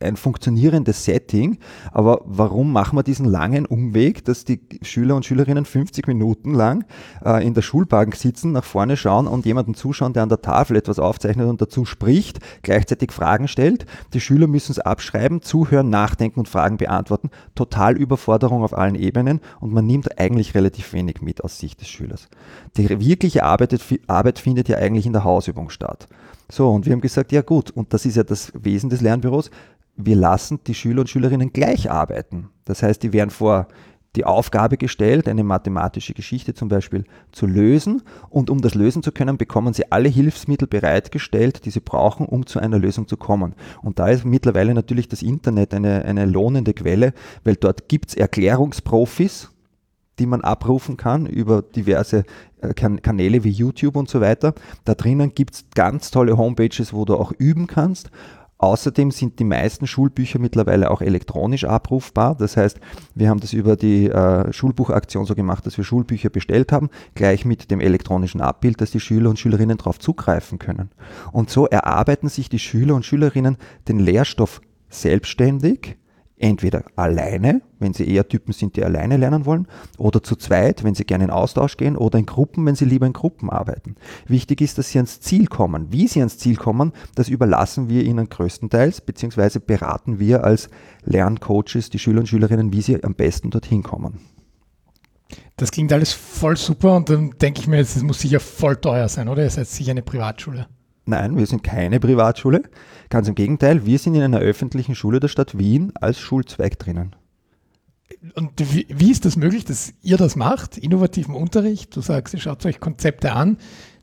[SPEAKER 5] ein funktionierendes Setting, aber warum machen wir diesen langen Umweg, dass die Schüler und Schülerinnen 50 Minuten lang äh, in der Schulbank sitzen, nach vorne schauen und jemanden zuschauen, der an der Tafel etwas aufzeichnet und dazu spricht, gleichzeitig Fragen stellt. Die Schüler müssen es abschreiben, zuhören, nachdenken und Fragen beantworten. Total Überforderung auf allen Ebenen und man nimmt eigentlich relativ wenig mit aus Sicht des Schülers. Die wirkliche Arbeit, Arbeit findet ja eigentlich in der Hausübung statt. So, und wir haben gesagt, ja gut, und das ist ja das Wesen des Lernbüros, wir lassen die Schüler und Schülerinnen gleich arbeiten. Das heißt, die werden vor die Aufgabe gestellt, eine mathematische Geschichte zum Beispiel zu lösen. Und um das lösen zu können, bekommen sie alle Hilfsmittel bereitgestellt, die sie brauchen, um zu einer Lösung zu kommen. Und da ist mittlerweile natürlich das Internet eine, eine lohnende Quelle, weil dort gibt es Erklärungsprofis, die man abrufen kann über diverse äh, Kanäle wie YouTube und so weiter. Da drinnen gibt es ganz tolle Homepages, wo du auch üben kannst. Außerdem sind die meisten Schulbücher mittlerweile auch elektronisch abrufbar. Das heißt, wir haben das über die äh, Schulbuchaktion so gemacht, dass wir Schulbücher bestellt haben, gleich mit dem elektronischen Abbild, dass die Schüler und Schülerinnen darauf zugreifen können. Und so erarbeiten sich die Schüler und Schülerinnen den Lehrstoff selbstständig entweder alleine, wenn sie eher Typen sind, die alleine lernen wollen, oder zu zweit, wenn sie gerne in Austausch gehen, oder in Gruppen, wenn sie lieber in Gruppen arbeiten. Wichtig ist, dass sie ans Ziel kommen. Wie sie ans Ziel kommen, das überlassen wir ihnen größtenteils, beziehungsweise beraten wir als Lerncoaches die Schüler und Schülerinnen, wie sie am besten dorthin kommen.
[SPEAKER 1] Das klingt alles voll super und dann denke ich mir, es muss sicher voll teuer sein, oder? Ihr seid sicher eine Privatschule.
[SPEAKER 5] Nein, wir sind keine Privatschule. Ganz im Gegenteil, wir sind in einer öffentlichen Schule der Stadt Wien als Schulzweig drinnen.
[SPEAKER 1] Und wie, wie ist das möglich, dass ihr das macht? Innovativen Unterricht, du sagst, ihr schaut euch Konzepte an,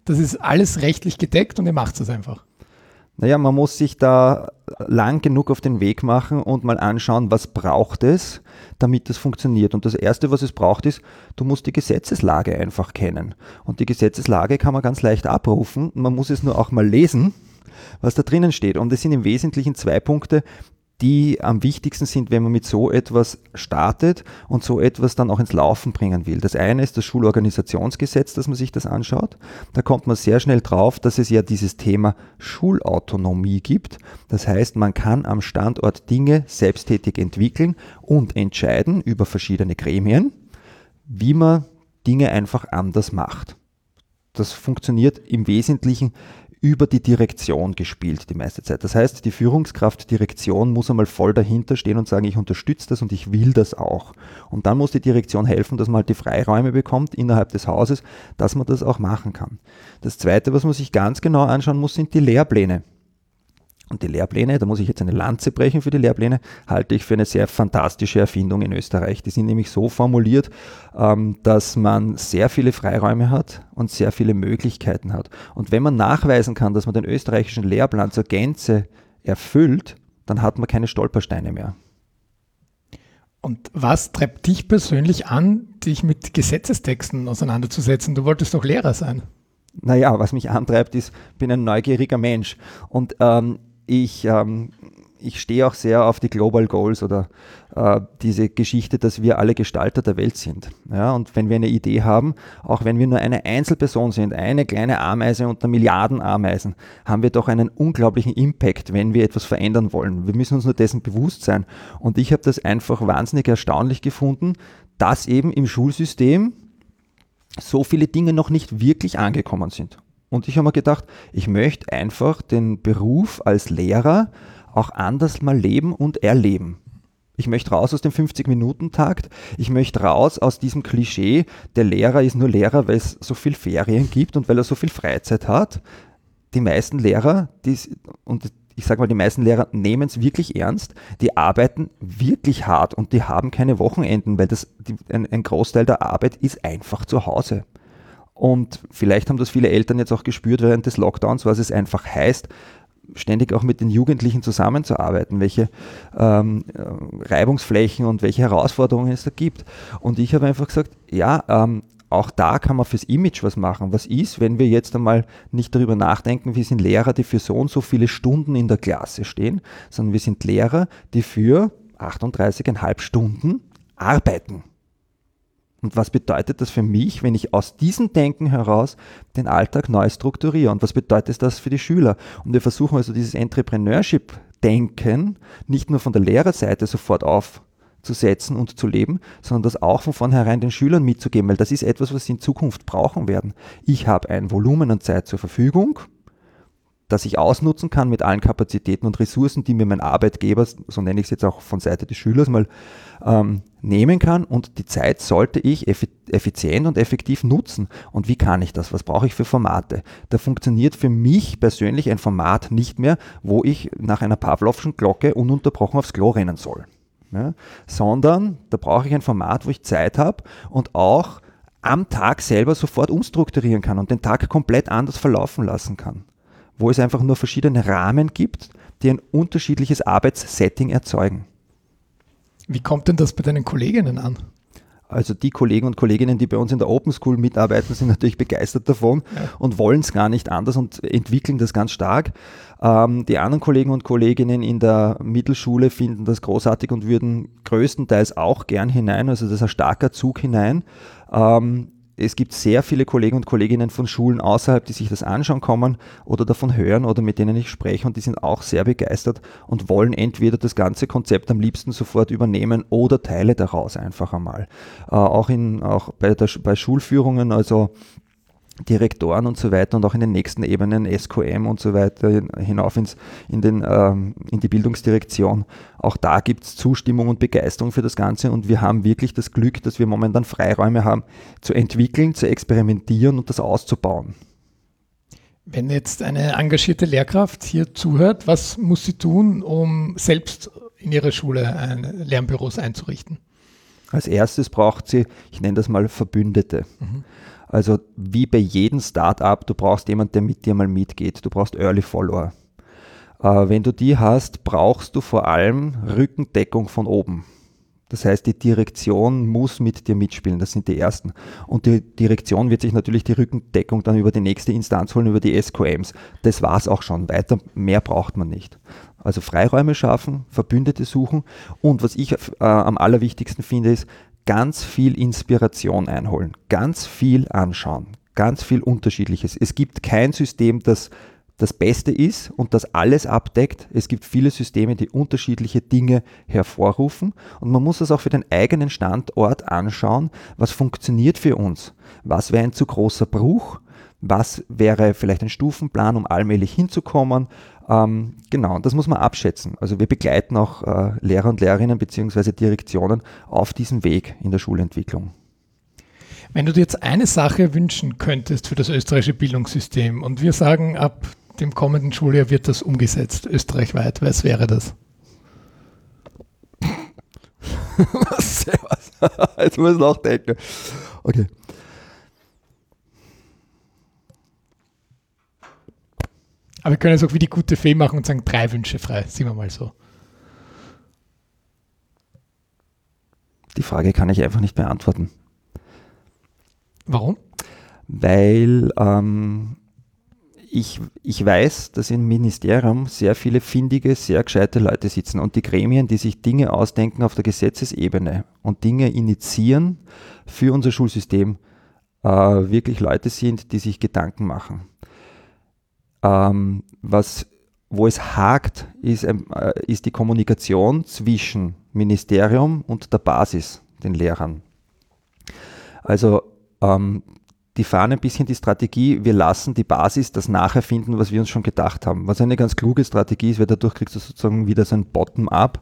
[SPEAKER 1] das ist alles rechtlich gedeckt und ihr macht es einfach.
[SPEAKER 5] Naja, man muss sich da lang genug auf den Weg machen und mal anschauen, was braucht es, damit das funktioniert. Und das Erste, was es braucht, ist, du musst die Gesetzeslage einfach kennen. Und die Gesetzeslage kann man ganz leicht abrufen. Man muss es nur auch mal lesen, was da drinnen steht. Und es sind im Wesentlichen zwei Punkte, die am wichtigsten sind, wenn man mit so etwas startet und so etwas dann auch ins Laufen bringen will. Das eine ist das Schulorganisationsgesetz, dass man sich das anschaut. Da kommt man sehr schnell drauf, dass es ja dieses Thema Schulautonomie gibt. Das heißt, man kann am Standort Dinge selbsttätig entwickeln und entscheiden über verschiedene Gremien, wie man Dinge einfach anders macht. Das funktioniert im Wesentlichen über die Direktion gespielt die meiste Zeit. Das heißt, die Führungskraft Direktion muss einmal voll dahinter stehen und sagen, ich unterstütze das und ich will das auch. Und dann muss die Direktion helfen, dass man halt die Freiräume bekommt innerhalb des Hauses, dass man das auch machen kann. Das Zweite, was man sich ganz genau anschauen muss, sind die Lehrpläne. Und die Lehrpläne, da muss ich jetzt eine Lanze brechen für die Lehrpläne, halte ich für eine sehr fantastische Erfindung in Österreich. Die sind nämlich so formuliert, ähm, dass man sehr viele Freiräume hat und sehr viele Möglichkeiten hat. Und wenn man nachweisen kann, dass man den österreichischen Lehrplan zur Gänze erfüllt, dann hat man keine Stolpersteine mehr.
[SPEAKER 1] Und was treibt dich persönlich an, dich mit Gesetzestexten auseinanderzusetzen? Du wolltest doch Lehrer sein.
[SPEAKER 5] Naja, was mich antreibt, ist, ich bin ein neugieriger Mensch. Und ähm, ich, ähm, ich stehe auch sehr auf die Global Goals oder äh, diese Geschichte, dass wir alle Gestalter der Welt sind. Ja, und wenn wir eine Idee haben, auch wenn wir nur eine Einzelperson sind, eine kleine Ameise unter Milliarden Ameisen, haben wir doch einen unglaublichen Impact, wenn wir etwas verändern wollen. Wir müssen uns nur dessen bewusst sein. Und ich habe das einfach wahnsinnig erstaunlich gefunden, dass eben im Schulsystem so viele Dinge noch nicht wirklich angekommen sind. Und ich habe mir gedacht, ich möchte einfach den Beruf als Lehrer auch anders mal leben und erleben. Ich möchte raus aus dem 50-Minuten-Takt. Ich möchte raus aus diesem Klischee, der Lehrer ist nur Lehrer, weil es so viel Ferien gibt und weil er so viel Freizeit hat. Die meisten Lehrer, die, und ich sage mal, die meisten Lehrer nehmen es wirklich ernst, die arbeiten wirklich hart und die haben keine Wochenenden, weil das, die, ein, ein Großteil der Arbeit ist einfach zu Hause. Und vielleicht haben das viele Eltern jetzt auch gespürt während des Lockdowns, was es einfach heißt, ständig auch mit den Jugendlichen zusammenzuarbeiten, welche ähm, Reibungsflächen und welche Herausforderungen es da gibt. Und ich habe einfach gesagt, ja, ähm, auch da kann man fürs Image was machen. Was ist, wenn wir jetzt einmal nicht darüber nachdenken, wir sind Lehrer, die für so und so viele Stunden in der Klasse stehen, sondern wir sind Lehrer, die für 38,5 Stunden arbeiten. Und was bedeutet das für mich, wenn ich aus diesem Denken heraus den Alltag neu strukturiere? Und was bedeutet das für die Schüler? Und wir versuchen also dieses Entrepreneurship-Denken nicht nur von der Lehrerseite sofort aufzusetzen und zu leben, sondern das auch von vornherein den Schülern mitzugeben, weil das ist etwas, was sie in Zukunft brauchen werden. Ich habe ein Volumen an Zeit zur Verfügung, das ich ausnutzen kann mit allen Kapazitäten und Ressourcen, die mir mein Arbeitgeber, so nenne ich es jetzt auch von Seite des Schülers mal, ähm, nehmen kann und die Zeit sollte ich effizient und effektiv nutzen. Und wie kann ich das? Was brauche ich für Formate? Da funktioniert für mich persönlich ein Format nicht mehr, wo ich nach einer Pavlovschen Glocke ununterbrochen aufs Klo rennen soll. Ja? Sondern da brauche ich ein Format, wo ich Zeit habe und auch am Tag selber sofort umstrukturieren kann und den Tag komplett anders verlaufen lassen kann wo es einfach nur verschiedene Rahmen gibt, die ein unterschiedliches Arbeitssetting erzeugen.
[SPEAKER 1] Wie kommt denn das bei deinen Kolleginnen an?
[SPEAKER 5] Also die Kollegen und Kolleginnen, die bei uns in der Open School mitarbeiten, sind natürlich begeistert davon ja. und wollen es gar nicht anders und entwickeln das ganz stark. Ähm, die anderen Kollegen und Kolleginnen in der Mittelschule finden das großartig und würden größtenteils auch gern hinein. Also das ist ein starker Zug hinein. Ähm, es gibt sehr viele Kollegen und Kolleginnen von Schulen außerhalb, die sich das anschauen kommen oder davon hören oder mit denen ich spreche und die sind auch sehr begeistert und wollen entweder das ganze Konzept am liebsten sofort übernehmen oder Teile daraus einfach einmal. Äh, auch, in, auch bei, der, bei Schulführungen, also Direktoren und so weiter und auch in den nächsten Ebenen SQM und so weiter hinauf ins, in, den, ähm, in die Bildungsdirektion. Auch da gibt es Zustimmung und Begeisterung für das Ganze und wir haben wirklich das Glück, dass wir momentan Freiräume haben, zu entwickeln, zu experimentieren und das auszubauen.
[SPEAKER 1] Wenn jetzt eine engagierte Lehrkraft hier zuhört, was muss sie tun, um selbst in ihrer Schule ein Lernbüros einzurichten?
[SPEAKER 5] Als erstes braucht sie, ich nenne das mal Verbündete. Mhm. Also wie bei jedem Startup, du brauchst jemanden, der mit dir mal mitgeht. Du brauchst Early Follower. Äh, wenn du die hast, brauchst du vor allem Rückendeckung von oben. Das heißt, die Direktion muss mit dir mitspielen. Das sind die ersten. Und die Direktion wird sich natürlich die Rückendeckung dann über die nächste Instanz holen, über die SQMs. Das war es auch schon. Weiter mehr braucht man nicht. Also Freiräume schaffen, Verbündete suchen und was ich äh, am allerwichtigsten finde, ist ganz viel Inspiration einholen, ganz viel anschauen, ganz viel Unterschiedliches. Es gibt kein System, das das Beste ist und das alles abdeckt. Es gibt viele Systeme, die unterschiedliche Dinge hervorrufen und man muss das auch für den eigenen Standort anschauen, was funktioniert für uns. Was wäre ein zu großer Bruch? Was wäre vielleicht ein Stufenplan, um allmählich hinzukommen? Ähm, genau, das muss man abschätzen. Also wir begleiten auch äh, Lehrer und Lehrerinnen bzw. Direktionen auf diesem Weg in der Schulentwicklung.
[SPEAKER 1] Wenn du dir jetzt eine Sache wünschen könntest für das österreichische Bildungssystem und wir sagen, ab dem kommenden Schuljahr wird das umgesetzt, österreichweit. Was wäre das? <laughs>
[SPEAKER 5] was? <laughs> Jetzt muss ich nachdenken. Okay.
[SPEAKER 1] Aber wir können es auch wie die gute Fee machen und sagen, drei Wünsche frei, sind wir mal so.
[SPEAKER 5] Die Frage kann ich einfach nicht beantworten.
[SPEAKER 1] Warum?
[SPEAKER 5] Weil ähm, ich, ich weiß, dass im Ministerium sehr viele findige, sehr gescheite Leute sitzen und die Gremien, die sich Dinge ausdenken auf der Gesetzesebene und Dinge initiieren für unser Schulsystem, äh, wirklich Leute sind, die sich Gedanken machen. Ähm, was, wo es hakt, ist, äh, ist die Kommunikation zwischen Ministerium und der Basis, den Lehrern. Also ähm, die fahren ein bisschen die Strategie, wir lassen die Basis das nacherfinden, was wir uns schon gedacht haben. Was eine ganz kluge Strategie ist, weil dadurch kriegst du sozusagen wieder so ein Bottom-up.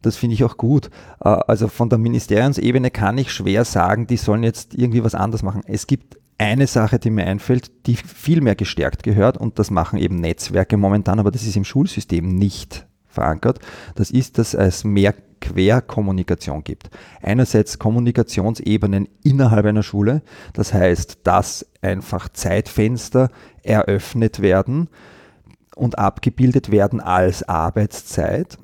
[SPEAKER 5] Das finde ich auch gut. Äh, also von der Ministeriumsebene kann ich schwer sagen, die sollen jetzt irgendwie was anders machen. Es gibt eine Sache, die mir einfällt, die viel mehr gestärkt gehört und das machen eben Netzwerke momentan, aber das ist im Schulsystem nicht verankert. Das ist, dass es mehr Querkommunikation gibt. Einerseits Kommunikationsebenen innerhalb einer Schule, das heißt, dass einfach Zeitfenster eröffnet werden und abgebildet werden als Arbeitszeit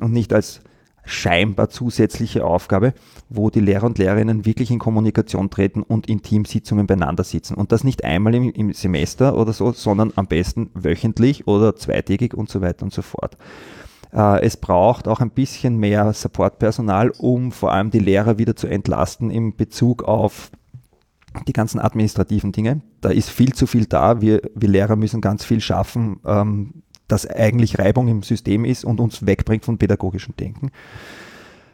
[SPEAKER 5] und nicht als scheinbar zusätzliche Aufgabe, wo die Lehrer und Lehrerinnen wirklich in Kommunikation treten und in Teamsitzungen beieinander sitzen. Und das nicht einmal im, im Semester oder so, sondern am besten wöchentlich oder zweitägig und so weiter und so fort. Äh, es braucht auch ein bisschen mehr Supportpersonal, um vor allem die Lehrer wieder zu entlasten in Bezug auf die ganzen administrativen Dinge. Da ist viel zu viel da. Wir, wir Lehrer müssen ganz viel schaffen, ähm, das eigentlich Reibung im System ist und uns wegbringt von pädagogischem Denken.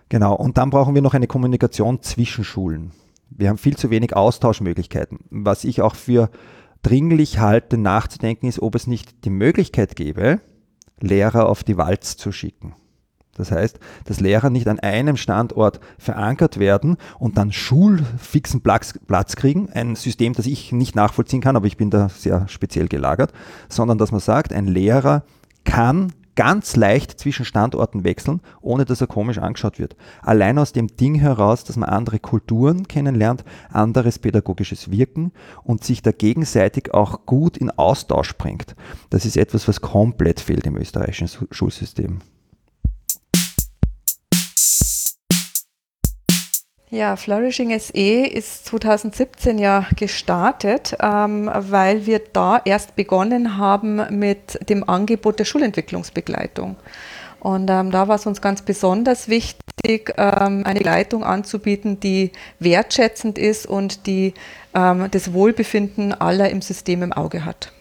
[SPEAKER 5] Genau, und dann brauchen wir noch eine Kommunikation zwischen Schulen. Wir haben viel zu wenig Austauschmöglichkeiten. Was ich auch für dringlich halte, nachzudenken, ist, ob es nicht die Möglichkeit gäbe, Lehrer auf die Walz zu schicken. Das heißt, dass Lehrer nicht an einem Standort verankert werden und dann schulfixen Platz, kriegen, ein System, das ich nicht nachvollziehen kann, aber ich bin da sehr speziell gelagert, sondern dass man sagt, ein Lehrer kann ganz leicht zwischen Standorten wechseln, ohne dass er komisch angeschaut wird. Allein aus dem Ding heraus, dass man andere Kulturen kennenlernt, anderes pädagogisches Wirken und sich da gegenseitig auch gut in Austausch bringt. Das ist etwas, was komplett fehlt im österreichischen Schulsystem.
[SPEAKER 6] Ja, Flourishing SE ist 2017 ja gestartet, ähm, weil wir da erst begonnen haben mit dem Angebot der Schulentwicklungsbegleitung. Und ähm, da war es uns ganz besonders wichtig, ähm, eine Begleitung anzubieten, die wertschätzend ist und die ähm, das Wohlbefinden aller im System im Auge hat.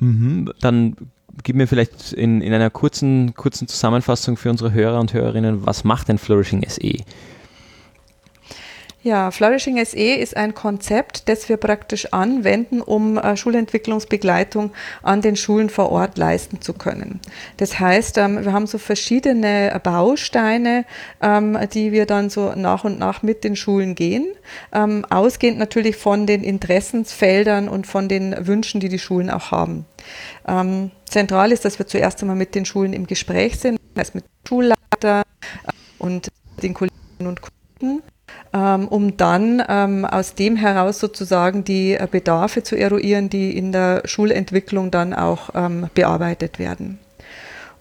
[SPEAKER 2] Mhm, dann gib mir vielleicht in, in einer kurzen, kurzen Zusammenfassung für unsere Hörer und Hörerinnen, was macht denn Flourishing SE?
[SPEAKER 6] Ja, Flourishing SE ist ein Konzept, das wir praktisch anwenden, um äh, Schulentwicklungsbegleitung an den Schulen vor Ort leisten zu können. Das heißt, ähm, wir haben so verschiedene Bausteine, ähm, die wir dann so nach und nach mit den Schulen gehen, ähm, ausgehend natürlich von den Interessensfeldern und von den Wünschen, die die Schulen auch haben. Ähm, zentral ist, dass wir zuerst einmal mit den Schulen im Gespräch sind, das heißt mit Schulleiter äh, und den Kolleginnen und Kollegen um dann ähm, aus dem heraus sozusagen die äh, Bedarfe zu eruieren, die in der Schulentwicklung dann auch ähm, bearbeitet werden.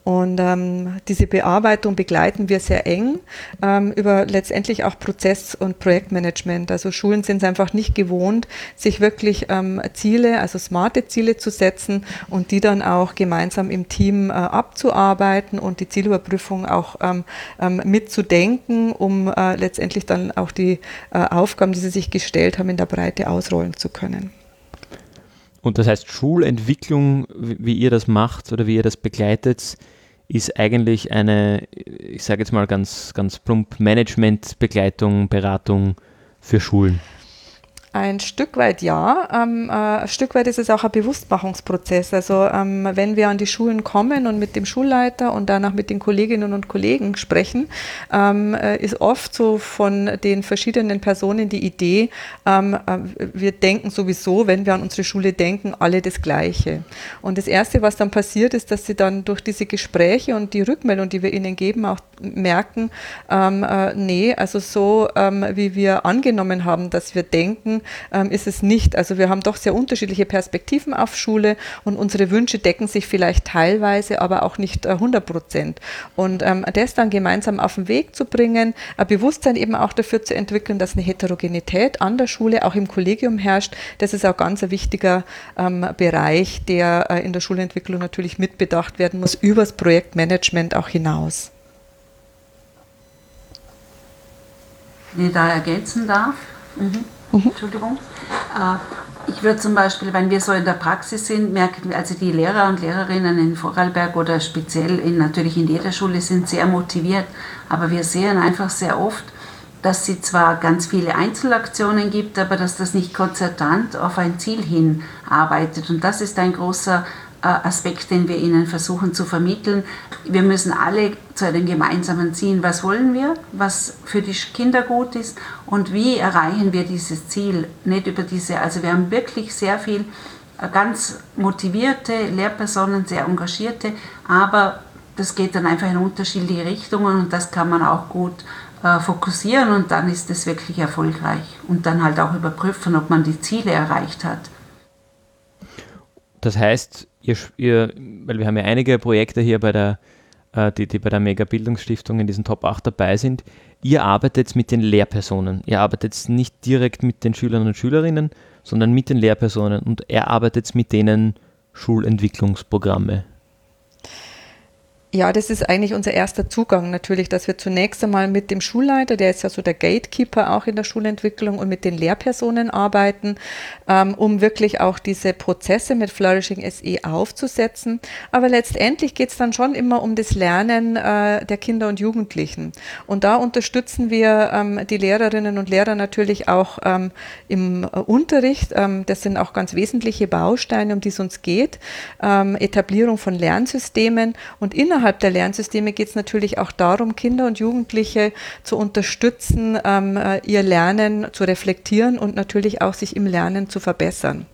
[SPEAKER 6] Und ähm, diese Bearbeitung begleiten wir sehr eng ähm, über letztendlich auch Prozess- und Projektmanagement. Also Schulen sind es einfach nicht gewohnt, sich wirklich ähm, Ziele, also smarte Ziele zu setzen und die dann auch gemeinsam im Team äh, abzuarbeiten und die Zielüberprüfung auch ähm, ähm, mitzudenken, um äh, letztendlich dann auch die äh, Aufgaben, die sie sich gestellt haben, in der Breite ausrollen zu können.
[SPEAKER 2] Und das heißt, Schulentwicklung, wie ihr das macht oder wie ihr das begleitet, ist eigentlich eine, ich sage jetzt mal ganz, ganz plump, Management-Begleitung, Beratung für Schulen.
[SPEAKER 6] Ein Stück weit ja. Ähm, äh, ein Stück weit ist es auch ein Bewusstmachungsprozess. Also ähm, wenn wir an die Schulen kommen und mit dem Schulleiter und danach mit den Kolleginnen und Kollegen sprechen, ähm, äh, ist oft so von den verschiedenen Personen die Idee, ähm, äh, wir denken sowieso, wenn wir an unsere Schule denken, alle das Gleiche. Und das Erste, was dann passiert, ist, dass sie dann durch diese Gespräche und die Rückmeldung, die wir ihnen geben, auch merken, ähm, äh, nee, also so ähm, wie wir angenommen haben, dass wir denken, ähm, ist es nicht. Also wir haben doch sehr unterschiedliche Perspektiven auf Schule und unsere Wünsche decken sich vielleicht teilweise, aber auch nicht äh, 100 Prozent. Und ähm, das dann gemeinsam auf den Weg zu bringen, ein Bewusstsein eben auch dafür zu entwickeln, dass eine Heterogenität an der Schule, auch im Kollegium herrscht, das ist auch ganz ein wichtiger ähm, Bereich, der äh, in der Schulentwicklung natürlich mitbedacht werden muss, übers Projektmanagement auch hinaus.
[SPEAKER 7] Wenn ich da ergänzen darf. Mhm. Mhm. Entschuldigung. Äh, ich würde zum Beispiel, wenn wir so in der Praxis sind, merken wir, also die Lehrer und Lehrerinnen in Vorarlberg oder speziell in, natürlich in jeder Schule sind sehr motiviert, aber wir sehen einfach sehr oft, dass sie zwar ganz viele Einzelaktionen gibt, aber dass das nicht konzertant auf ein Ziel hin arbeitet. Und das ist ein großer Aspekt, den wir ihnen versuchen zu vermitteln. Wir müssen alle zu einem gemeinsamen Ziel, was wollen wir, was für die Kinder gut ist und wie erreichen wir dieses Ziel. Nicht über diese, also wir haben wirklich sehr viel äh, ganz motivierte Lehrpersonen, sehr engagierte, aber das geht dann einfach in unterschiedliche Richtungen und das kann man auch gut äh, fokussieren und dann ist es wirklich erfolgreich und dann halt auch überprüfen, ob man die Ziele erreicht hat.
[SPEAKER 2] Das heißt, ihr, ihr, weil wir haben ja einige Projekte hier bei der, äh, die, die bei der Mega Bildungsstiftung in diesen Top 8 dabei sind, ihr arbeitet mit den Lehrpersonen. Ihr arbeitet nicht direkt mit den Schülern und Schülerinnen, sondern mit den Lehrpersonen und er arbeitet mit denen Schulentwicklungsprogramme.
[SPEAKER 6] Ja, das ist eigentlich unser erster Zugang natürlich, dass wir zunächst einmal mit dem Schulleiter, der ist ja so der Gatekeeper auch in der Schulentwicklung und mit den Lehrpersonen arbeiten, ähm, um wirklich auch diese Prozesse mit Flourishing SE aufzusetzen. Aber letztendlich geht es dann schon immer um das Lernen äh, der Kinder und Jugendlichen. Und da unterstützen wir ähm, die Lehrerinnen und Lehrer natürlich auch ähm, im äh, Unterricht. Ähm, das sind auch ganz wesentliche Bausteine, um die es uns geht. Ähm, Etablierung von Lernsystemen und innerhalb innerhalb der Lernsysteme geht es natürlich auch darum, Kinder und Jugendliche zu unterstützen, ähm, äh, ihr Lernen zu reflektieren und natürlich auch sich im Lernen zu verbessern.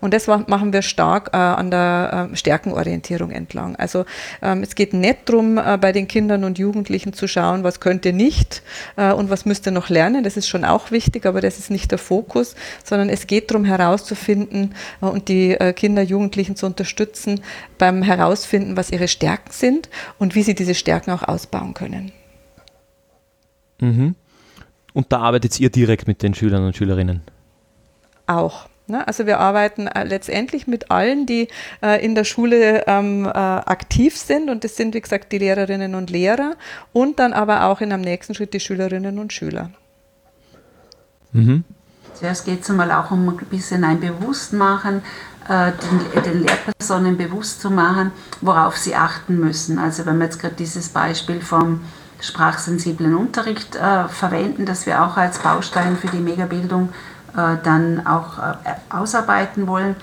[SPEAKER 6] Und das machen wir stark äh, an der äh, Stärkenorientierung entlang. Also ähm, es geht nicht darum, äh, bei den Kindern und Jugendlichen zu schauen, was könnt ihr nicht äh, und was müsst ihr noch lernen. Das ist schon auch wichtig, aber das ist nicht der Fokus, sondern es geht darum herauszufinden äh, und die äh, Kinder, Jugendlichen zu unterstützen beim Herausfinden, was ihre Stärken sind und wie sie diese Stärken auch ausbauen können.
[SPEAKER 2] Mhm. Und da arbeitet ihr direkt mit den Schülern und Schülerinnen?
[SPEAKER 6] Auch. Ne? Also wir arbeiten äh, letztendlich mit allen, die äh, in der Schule ähm, äh, aktiv sind und das sind, wie gesagt, die Lehrerinnen und Lehrer und dann aber auch in einem nächsten Schritt die Schülerinnen und Schüler.
[SPEAKER 7] Mhm. Zuerst geht es einmal auch um ein bisschen ein Bewusstmachen, den, den, Lehrpersonen bewusst zu machen, worauf sie achten müssen. Also wenn wir jetzt gerade dieses Beispiel vom sprachsensiblen Unterricht äh, verwenden, das wir auch als Baustein für die Megabildung dann auch äh, ausarbeiten wollen,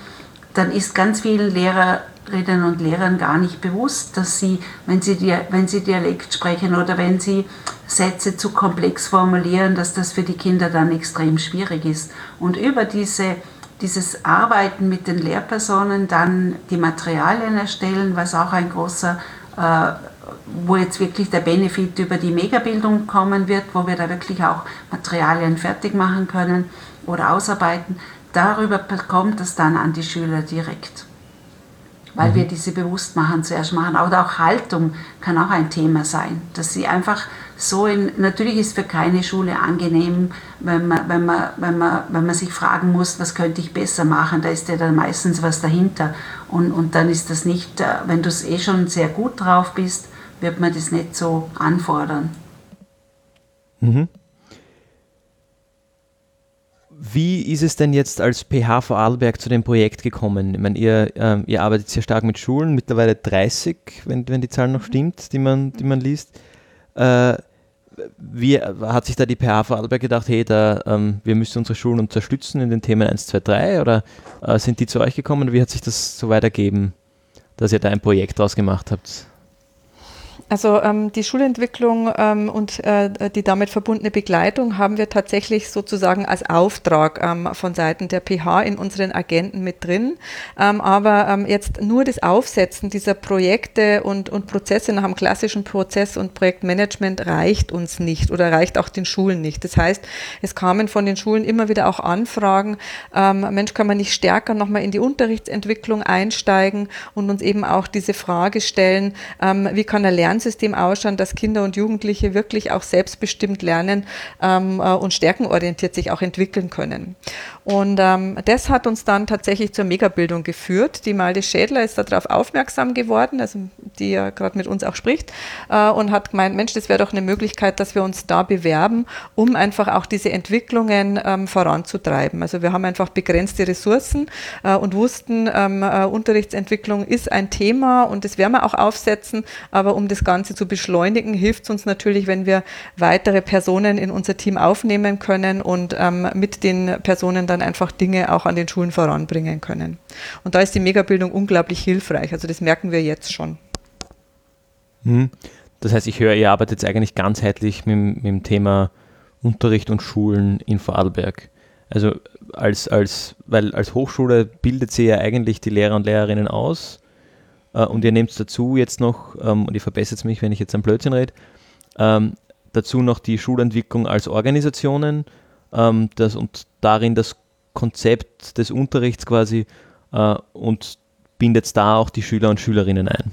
[SPEAKER 7] dann ist ganz vielen Lehrerinnen und Lehrern gar nicht bewusst, dass sie, wenn sie, wenn sie Dialekt sprechen oder wenn sie Sätze zu komplex formulieren, dass das für die Kinder dann extrem schwierig ist. Und über diese, dieses Arbeiten mit den Lehrpersonen dann die Materialien erstellen, was auch ein großer äh, wo jetzt wirklich der Benefit über die Megabildung kommen wird, wo wir da wirklich auch Materialien fertig machen können oder ausarbeiten, darüber kommt es dann an die Schüler direkt. Weil mhm. wir diese Bewusstmachen zuerst machen. Oder auch Haltung kann auch ein Thema sein, dass sie einfach so in, natürlich ist für keine Schule angenehm, wenn man, wenn, man, wenn, man, wenn man sich fragen muss, was könnte ich besser machen, da ist ja dann meistens was dahinter. Und, und dann ist das nicht, äh, wenn du es eh schon sehr gut drauf bist, wird man das nicht so anfordern.
[SPEAKER 2] Mhm. Wie ist es denn jetzt als PH Vorarlberg zu dem Projekt gekommen? Ich meine, ihr, ähm, ihr arbeitet sehr stark mit Schulen, mittlerweile 30, wenn, wenn die Zahl noch stimmt, die man, die man liest. Äh, wie hat sich da die PH Vorarlberg gedacht, hey, da, ähm, wir müssen unsere Schulen unterstützen in den Themen 1, 2, 3 oder äh, sind die zu euch gekommen? Wie hat sich das so weitergeben, dass ihr da ein Projekt draus gemacht habt?
[SPEAKER 6] Also ähm, die Schulentwicklung ähm, und äh, die damit verbundene Begleitung haben wir tatsächlich sozusagen als Auftrag ähm, von Seiten der PH in unseren Agenten mit drin. Ähm, aber ähm, jetzt nur das Aufsetzen dieser Projekte und, und Prozesse nach einem klassischen Prozess- und Projektmanagement reicht uns nicht oder reicht auch den Schulen nicht. Das heißt, es kamen von den Schulen immer wieder auch Anfragen, ähm, Mensch, kann man nicht stärker nochmal in die Unterrichtsentwicklung einsteigen und uns eben auch diese Frage stellen, wie kann er lernen, Lernsystem ausschauen, dass Kinder und Jugendliche wirklich auch selbstbestimmt lernen ähm, äh, und stärkenorientiert sich auch entwickeln können. Und ähm, das hat uns dann tatsächlich zur Megabildung geführt. Die Malde Schädler ist darauf aufmerksam geworden, also die ja gerade mit uns auch spricht, äh, und hat gemeint, Mensch, das wäre doch eine Möglichkeit, dass wir uns da bewerben, um einfach auch diese Entwicklungen ähm, voranzutreiben. Also wir haben einfach begrenzte Ressourcen äh, und wussten, ähm, äh, Unterrichtsentwicklung ist ein Thema und das werden wir auch aufsetzen, aber um das Ganze zu beschleunigen, hilft es uns natürlich, wenn wir weitere Personen in unser Team aufnehmen können und ähm, mit den Personen dann einfach Dinge auch an den Schulen voranbringen können. Und da ist die Megabildung unglaublich hilfreich. Also das merken wir jetzt schon.
[SPEAKER 2] Hm. Das heißt, ich höre, ihr arbeitet jetzt eigentlich ganzheitlich mit, mit dem Thema Unterricht und Schulen in Vorarlberg. Also als, als, weil als Hochschule bildet sie ja eigentlich die Lehrer und Lehrerinnen aus äh, und ihr nehmt dazu jetzt noch, ähm, und ihr verbessert mich, wenn ich jetzt am Blödsinn rede, ähm, dazu noch die Schulentwicklung als Organisationen ähm, das, und darin das Konzept des Unterrichts quasi äh, und bindet da auch die Schüler und Schülerinnen ein.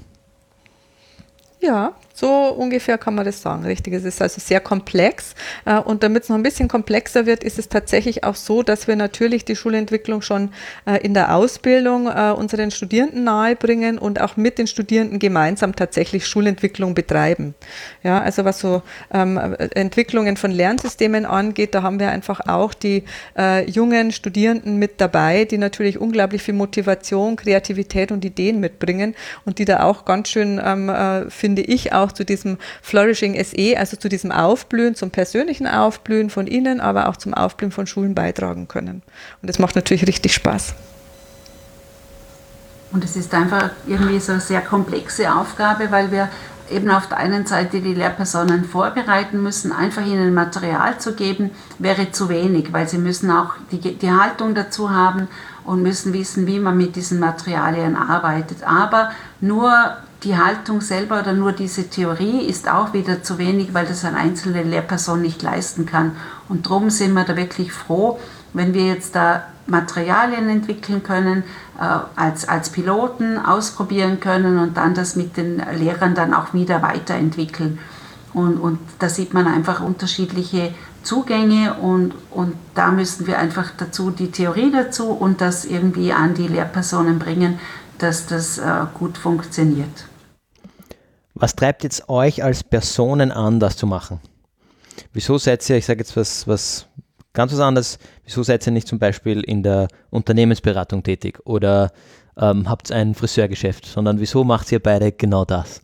[SPEAKER 6] Ja, so ungefähr kann man das sagen, richtig. Es ist also sehr komplex. Äh, und damit es noch ein bisschen komplexer wird, ist es tatsächlich auch so, dass wir natürlich die Schulentwicklung schon äh, in der Ausbildung äh, unseren Studierenden nahebringen und auch mit den Studierenden gemeinsam tatsächlich Schulentwicklung betreiben. Ja, also was so ähm, Entwicklungen von Lernsystemen angeht, da haben wir einfach auch die jungen Studierenden mit dabei, die natürlich unglaublich viel Motivation, Kreativität und Ideen mitbringen und die da auch ganz schön, ähm, äh, finde ich, auch auch zu diesem Flourishing SE, also zu diesem Aufblühen, zum persönlichen Aufblühen von Ihnen, aber auch zum Aufblühen von Schulen beitragen können. Und das macht natürlich richtig Spaß.
[SPEAKER 7] Und es ist einfach irgendwie so eine sehr komplexe Aufgabe, weil wir eben auf der einen Seite die Lehrpersonen vorbereiten müssen, einfach ihnen Material zu geben, wäre zu wenig, weil sie müssen auch die, die Haltung dazu haben und müssen wissen, wie man mit diesen Materialien arbeitet. Aber nur die Haltung selber oder nur diese Theorie ist auch wieder zu wenig, weil das eine einzelne Lehrperson nicht leisten kann. Und darum sind wir da wirklich froh, wenn wir jetzt da Materialien entwickeln können, äh, als, als Piloten ausprobieren können und dann das mit den Lehrern dann auch wieder weiterentwickeln. Und, und da sieht man einfach unterschiedliche Zugänge und, und da müssen wir einfach dazu die Theorie dazu und das irgendwie an die Lehrpersonen bringen, dass das äh, gut funktioniert.
[SPEAKER 2] Was treibt jetzt euch als Personen an, das zu machen? Wieso seid ihr, ich sage jetzt was, was ganz was anderes, wieso seid ihr nicht zum Beispiel in der Unternehmensberatung tätig oder ähm, habt ein Friseurgeschäft, sondern wieso macht ihr beide genau das?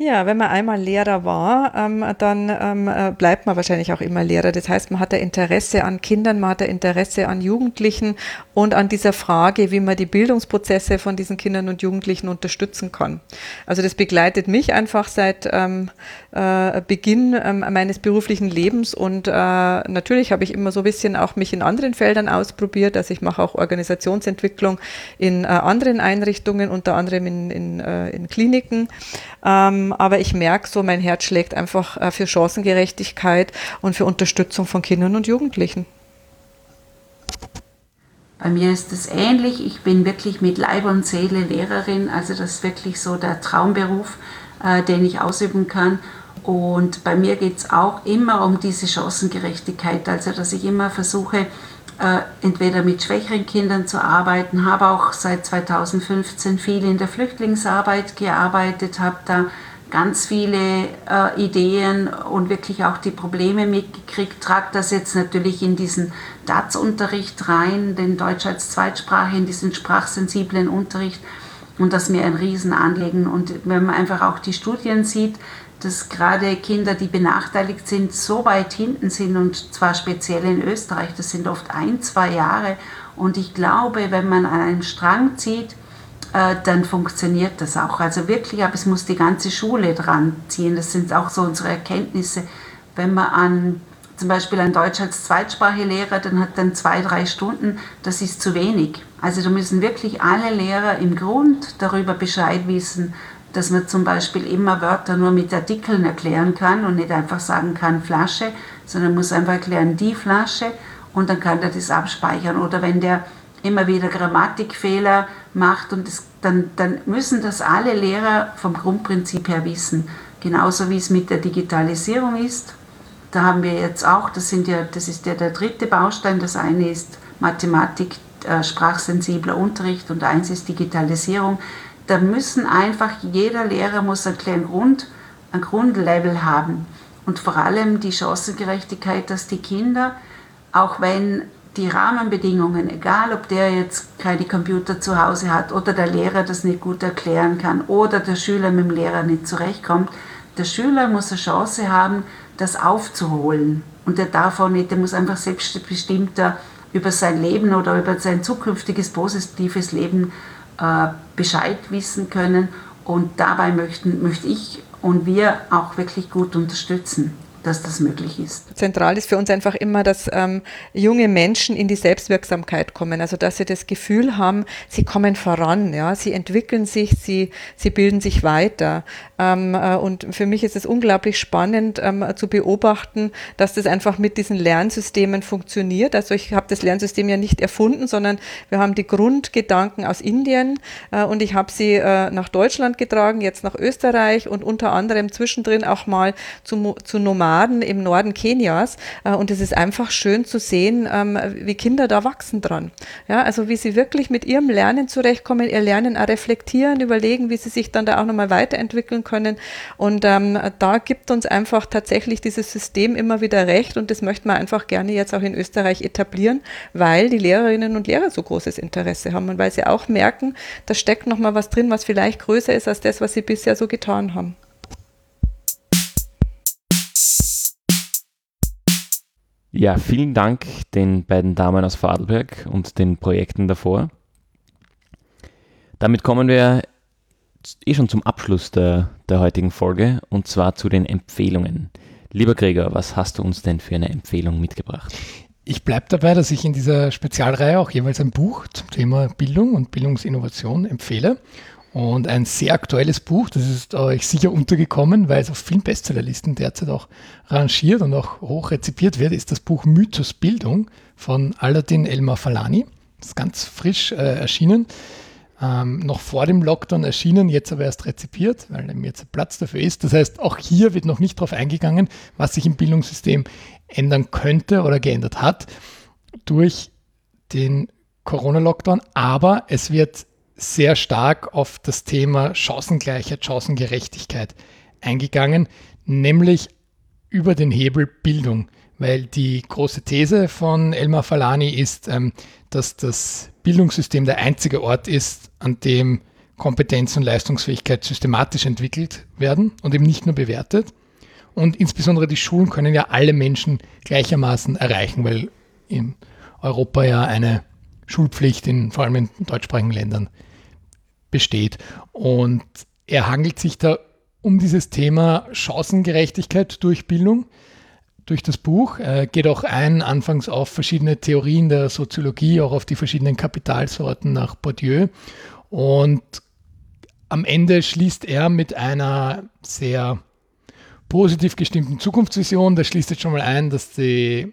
[SPEAKER 6] Ja, wenn man einmal Lehrer war, ähm, dann ähm, äh, bleibt man wahrscheinlich auch immer Lehrer. Das heißt, man hat ein Interesse an Kindern, man hat ein Interesse an Jugendlichen und an dieser Frage, wie man die Bildungsprozesse von diesen Kindern und Jugendlichen unterstützen kann. Also das begleitet mich einfach seit ähm, äh, Beginn ähm, meines beruflichen Lebens und äh, natürlich habe ich immer so ein bisschen auch mich in anderen Feldern ausprobiert. Also ich mache auch Organisationsentwicklung in äh, anderen Einrichtungen, unter anderem in, in, äh, in Kliniken. Ähm, aber ich merke so, mein Herz schlägt einfach äh, für Chancengerechtigkeit und für Unterstützung von Kindern und Jugendlichen.
[SPEAKER 7] Bei mir ist es ähnlich. Ich bin wirklich mit Leib und Seele Lehrerin. Also das ist wirklich so der Traumberuf, äh, den ich ausüben kann. Und bei mir geht es auch immer um diese Chancengerechtigkeit. Also dass ich immer versuche, äh, entweder mit schwächeren Kindern zu arbeiten, habe auch seit 2015 viel in der Flüchtlingsarbeit gearbeitet, habe da ganz viele äh, Ideen und wirklich auch die Probleme mitgekriegt, trage das jetzt natürlich in diesen DATS-Unterricht rein, den Deutsch als Zweitsprache, in diesen sprachsensiblen Unterricht und das mir ein Riesenanliegen. Und wenn man einfach auch die Studien sieht, dass gerade Kinder, die benachteiligt sind, so weit hinten sind und zwar speziell in Österreich, das sind oft ein, zwei Jahre. Und ich glaube, wenn man an einem Strang zieht, äh, dann funktioniert das auch. Also wirklich, aber es muss die ganze Schule dran ziehen. Das sind auch so unsere Erkenntnisse. Wenn man an zum Beispiel ein Deutsch als Zweitsprachelehrer, dann hat dann zwei, drei Stunden, das ist zu wenig. Also da müssen wirklich alle Lehrer im Grund darüber Bescheid wissen, dass man zum Beispiel immer Wörter nur mit Artikeln erklären kann und nicht einfach sagen kann Flasche, sondern muss einfach erklären die Flasche und dann kann er das abspeichern. Oder wenn der immer wieder Grammatikfehler macht und das, dann, dann müssen das alle Lehrer vom Grundprinzip her wissen. Genauso wie es mit der Digitalisierung ist. Da haben wir jetzt auch, das, sind ja, das ist ja der dritte Baustein. Das eine ist Mathematik, äh, sprachsensibler Unterricht und eins ist Digitalisierung. Da müssen einfach, jeder Lehrer muss einen kleinen Grund, ein Grundlevel haben. Und vor allem die Chancengerechtigkeit, dass die Kinder, auch wenn die Rahmenbedingungen, egal ob der jetzt keine Computer zu Hause hat oder der Lehrer das nicht gut erklären kann oder der Schüler mit dem Lehrer nicht zurechtkommt, der Schüler muss eine Chance haben, das aufzuholen. Und der darf auch nicht, der muss einfach selbstbestimmter über sein Leben oder über sein zukünftiges positives Leben äh, Bescheid wissen können. Und dabei möchten, möchte ich und wir auch wirklich gut unterstützen dass das möglich ist.
[SPEAKER 6] Zentral ist für uns einfach immer, dass ähm, junge Menschen in die Selbstwirksamkeit kommen, also dass sie das Gefühl haben, sie kommen voran, ja, sie entwickeln sich, sie, sie bilden sich weiter. Ähm, äh, und für mich ist es unglaublich spannend ähm, zu beobachten, dass das einfach mit diesen Lernsystemen funktioniert. Also ich habe das Lernsystem ja nicht erfunden, sondern wir haben die Grundgedanken aus Indien äh, und ich habe sie äh, nach Deutschland getragen, jetzt nach Österreich und unter anderem zwischendrin auch mal zu, zu Nomaden Nomaden im Norden Kenias. Äh, und es ist einfach schön zu sehen, ähm, wie Kinder da wachsen dran. Ja, also wie sie wirklich mit ihrem Lernen zurechtkommen, ihr Lernen auch reflektieren, überlegen, wie sie sich dann da auch nochmal weiterentwickeln können. Und ähm, da gibt uns einfach tatsächlich dieses System immer wieder recht. Und das möchten wir einfach gerne jetzt auch in Österreich etablieren, weil die Lehrerinnen und Lehrer so großes Interesse haben und weil sie auch merken, da steckt nochmal was drin, was vielleicht größer ist als das, was sie bisher so getan haben.
[SPEAKER 8] Ja, vielen Dank den beiden Damen aus Vorarlberg und den Projekten davor. Damit kommen wir eh schon zum Abschluss der, der heutigen Folge und zwar zu den Empfehlungen. Lieber Gregor, was hast du uns denn für eine Empfehlung mitgebracht?
[SPEAKER 1] Ich bleibe dabei, dass ich in dieser Spezialreihe auch jeweils ein Buch zum Thema Bildung und Bildungsinnovation empfehle. Und ein sehr aktuelles Buch, das ist euch sicher untergekommen, weil es auf vielen Bestsellerlisten derzeit auch rangiert und auch hoch rezipiert wird, ist das Buch Mythos Bildung von Aladdin Elmar Falani. Das ist ganz frisch äh, erschienen, ähm, noch vor dem Lockdown erschienen, jetzt aber erst rezipiert, weil jetzt Platz dafür ist. Das heißt, auch hier wird noch nicht darauf eingegangen, was sich im Bildungssystem ändern könnte oder geändert hat durch den Corona-Lockdown, aber es wird sehr stark auf das Thema Chancengleichheit, Chancengerechtigkeit eingegangen, nämlich über den Hebel Bildung. Weil die große These von Elmar Falani ist, ähm, dass das Bildungssystem der einzige Ort ist, an dem Kompetenz und Leistungsfähigkeit systematisch entwickelt werden und eben nicht nur bewertet. Und insbesondere die Schulen können ja alle Menschen gleichermaßen erreichen, weil in Europa ja eine Schulpflicht in vor allem in deutschsprachigen Ländern besteht. Und er hangelt sich da um dieses Thema Chancengerechtigkeit durch Bildung, durch das Buch. Er geht auch ein, anfangs auf verschiedene Theorien der Soziologie, auch auf die verschiedenen Kapitalsorten nach Bourdieu. Und am Ende schließt er mit einer sehr positiv gestimmten Zukunftsvision. Da schließt jetzt schon mal ein, dass die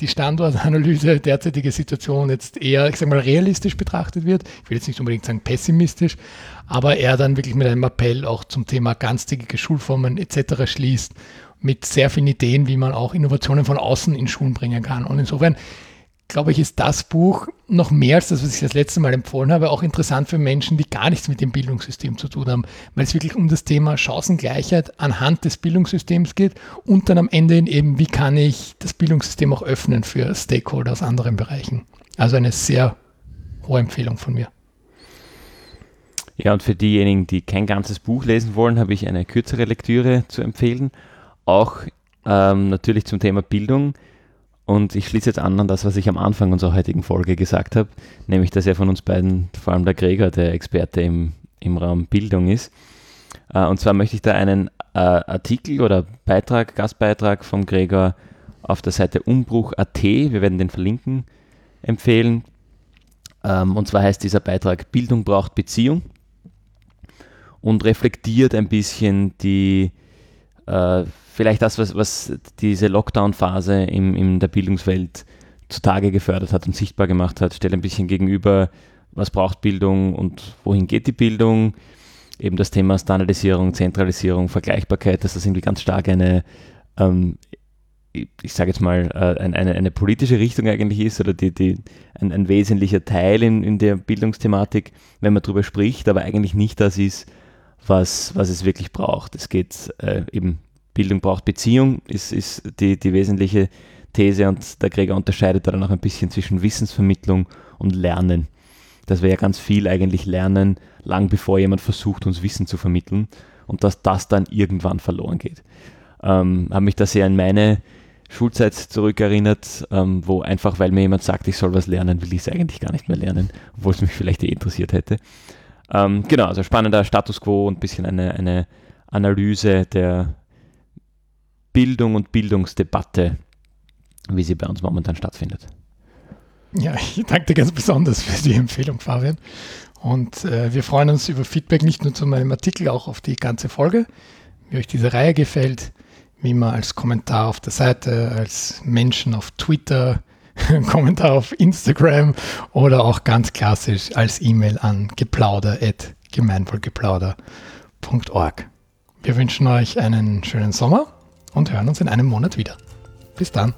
[SPEAKER 1] die Standortanalyse derzeitige Situation jetzt eher, ich sag mal, realistisch betrachtet wird. Ich will jetzt nicht unbedingt sagen pessimistisch, aber er dann wirklich mit einem Appell auch zum Thema ganztägige Schulformen etc. schließt, mit sehr vielen Ideen, wie man auch Innovationen von außen in Schulen bringen kann. Und insofern glaube ich, ist das Buch noch mehr als das, was ich das letzte Mal empfohlen habe, auch interessant für Menschen, die gar nichts mit dem Bildungssystem zu tun haben, weil es wirklich um das Thema Chancengleichheit anhand des Bildungssystems geht und dann am Ende eben, wie kann ich das Bildungssystem auch öffnen für Stakeholder aus anderen Bereichen. Also eine sehr hohe Empfehlung von mir.
[SPEAKER 2] Ja, und für diejenigen, die kein ganzes Buch lesen wollen, habe ich eine kürzere Lektüre zu empfehlen. Auch ähm, natürlich zum Thema Bildung und ich schließe jetzt an an das, was ich am Anfang unserer heutigen Folge gesagt habe, nämlich, dass er von uns beiden, vor allem der Gregor, der Experte im, im Raum Bildung ist. Äh, und zwar möchte ich da einen äh, Artikel oder Beitrag, Gastbeitrag vom Gregor auf der Seite umbruch.at, wir werden den verlinken, empfehlen. Ähm, und zwar heißt dieser Beitrag Bildung braucht Beziehung und reflektiert ein bisschen die äh, vielleicht das, was, was diese Lockdown-Phase in der Bildungswelt zutage gefördert hat und sichtbar gemacht hat, stellt ein bisschen gegenüber, was braucht Bildung und wohin geht die Bildung. Eben das Thema Standardisierung, Zentralisierung, Vergleichbarkeit, dass das irgendwie ganz stark eine, ähm, ich sage jetzt mal, äh, eine, eine, politische Richtung eigentlich ist oder die, die, ein, ein wesentlicher Teil in, in der Bildungsthematik, wenn man darüber spricht, aber eigentlich nicht das ist, was, was es wirklich braucht. Es geht äh, eben Bildung braucht Beziehung, ist, ist die, die wesentliche These und der Gregor unterscheidet da dann auch ein bisschen zwischen Wissensvermittlung und Lernen. Dass wir ja ganz viel eigentlich lernen, lang bevor jemand versucht, uns Wissen zu vermitteln und dass das dann irgendwann verloren geht. Ähm, habe mich da sehr an meine Schulzeit zurückerinnert, ähm, wo einfach, weil mir jemand sagt, ich soll was lernen, will ich es eigentlich gar nicht mehr lernen, obwohl es mich vielleicht eh interessiert hätte. Ähm, genau, also spannender Status quo und ein bisschen eine, eine Analyse der, Bildung und Bildungsdebatte, wie sie bei uns momentan stattfindet.
[SPEAKER 1] Ja, ich danke dir ganz besonders für die Empfehlung, Fabian. Und äh, wir freuen uns über Feedback nicht nur zu meinem Artikel, auch auf die ganze Folge. Wie euch diese Reihe gefällt, wie immer als Kommentar auf der Seite, als Menschen auf Twitter, <laughs> Kommentar auf Instagram oder auch ganz klassisch als E-Mail an geplauder.gemeinwohlgeplauder.org. Wir wünschen euch einen schönen Sommer und hören uns in einem Monat wieder. Bis dann.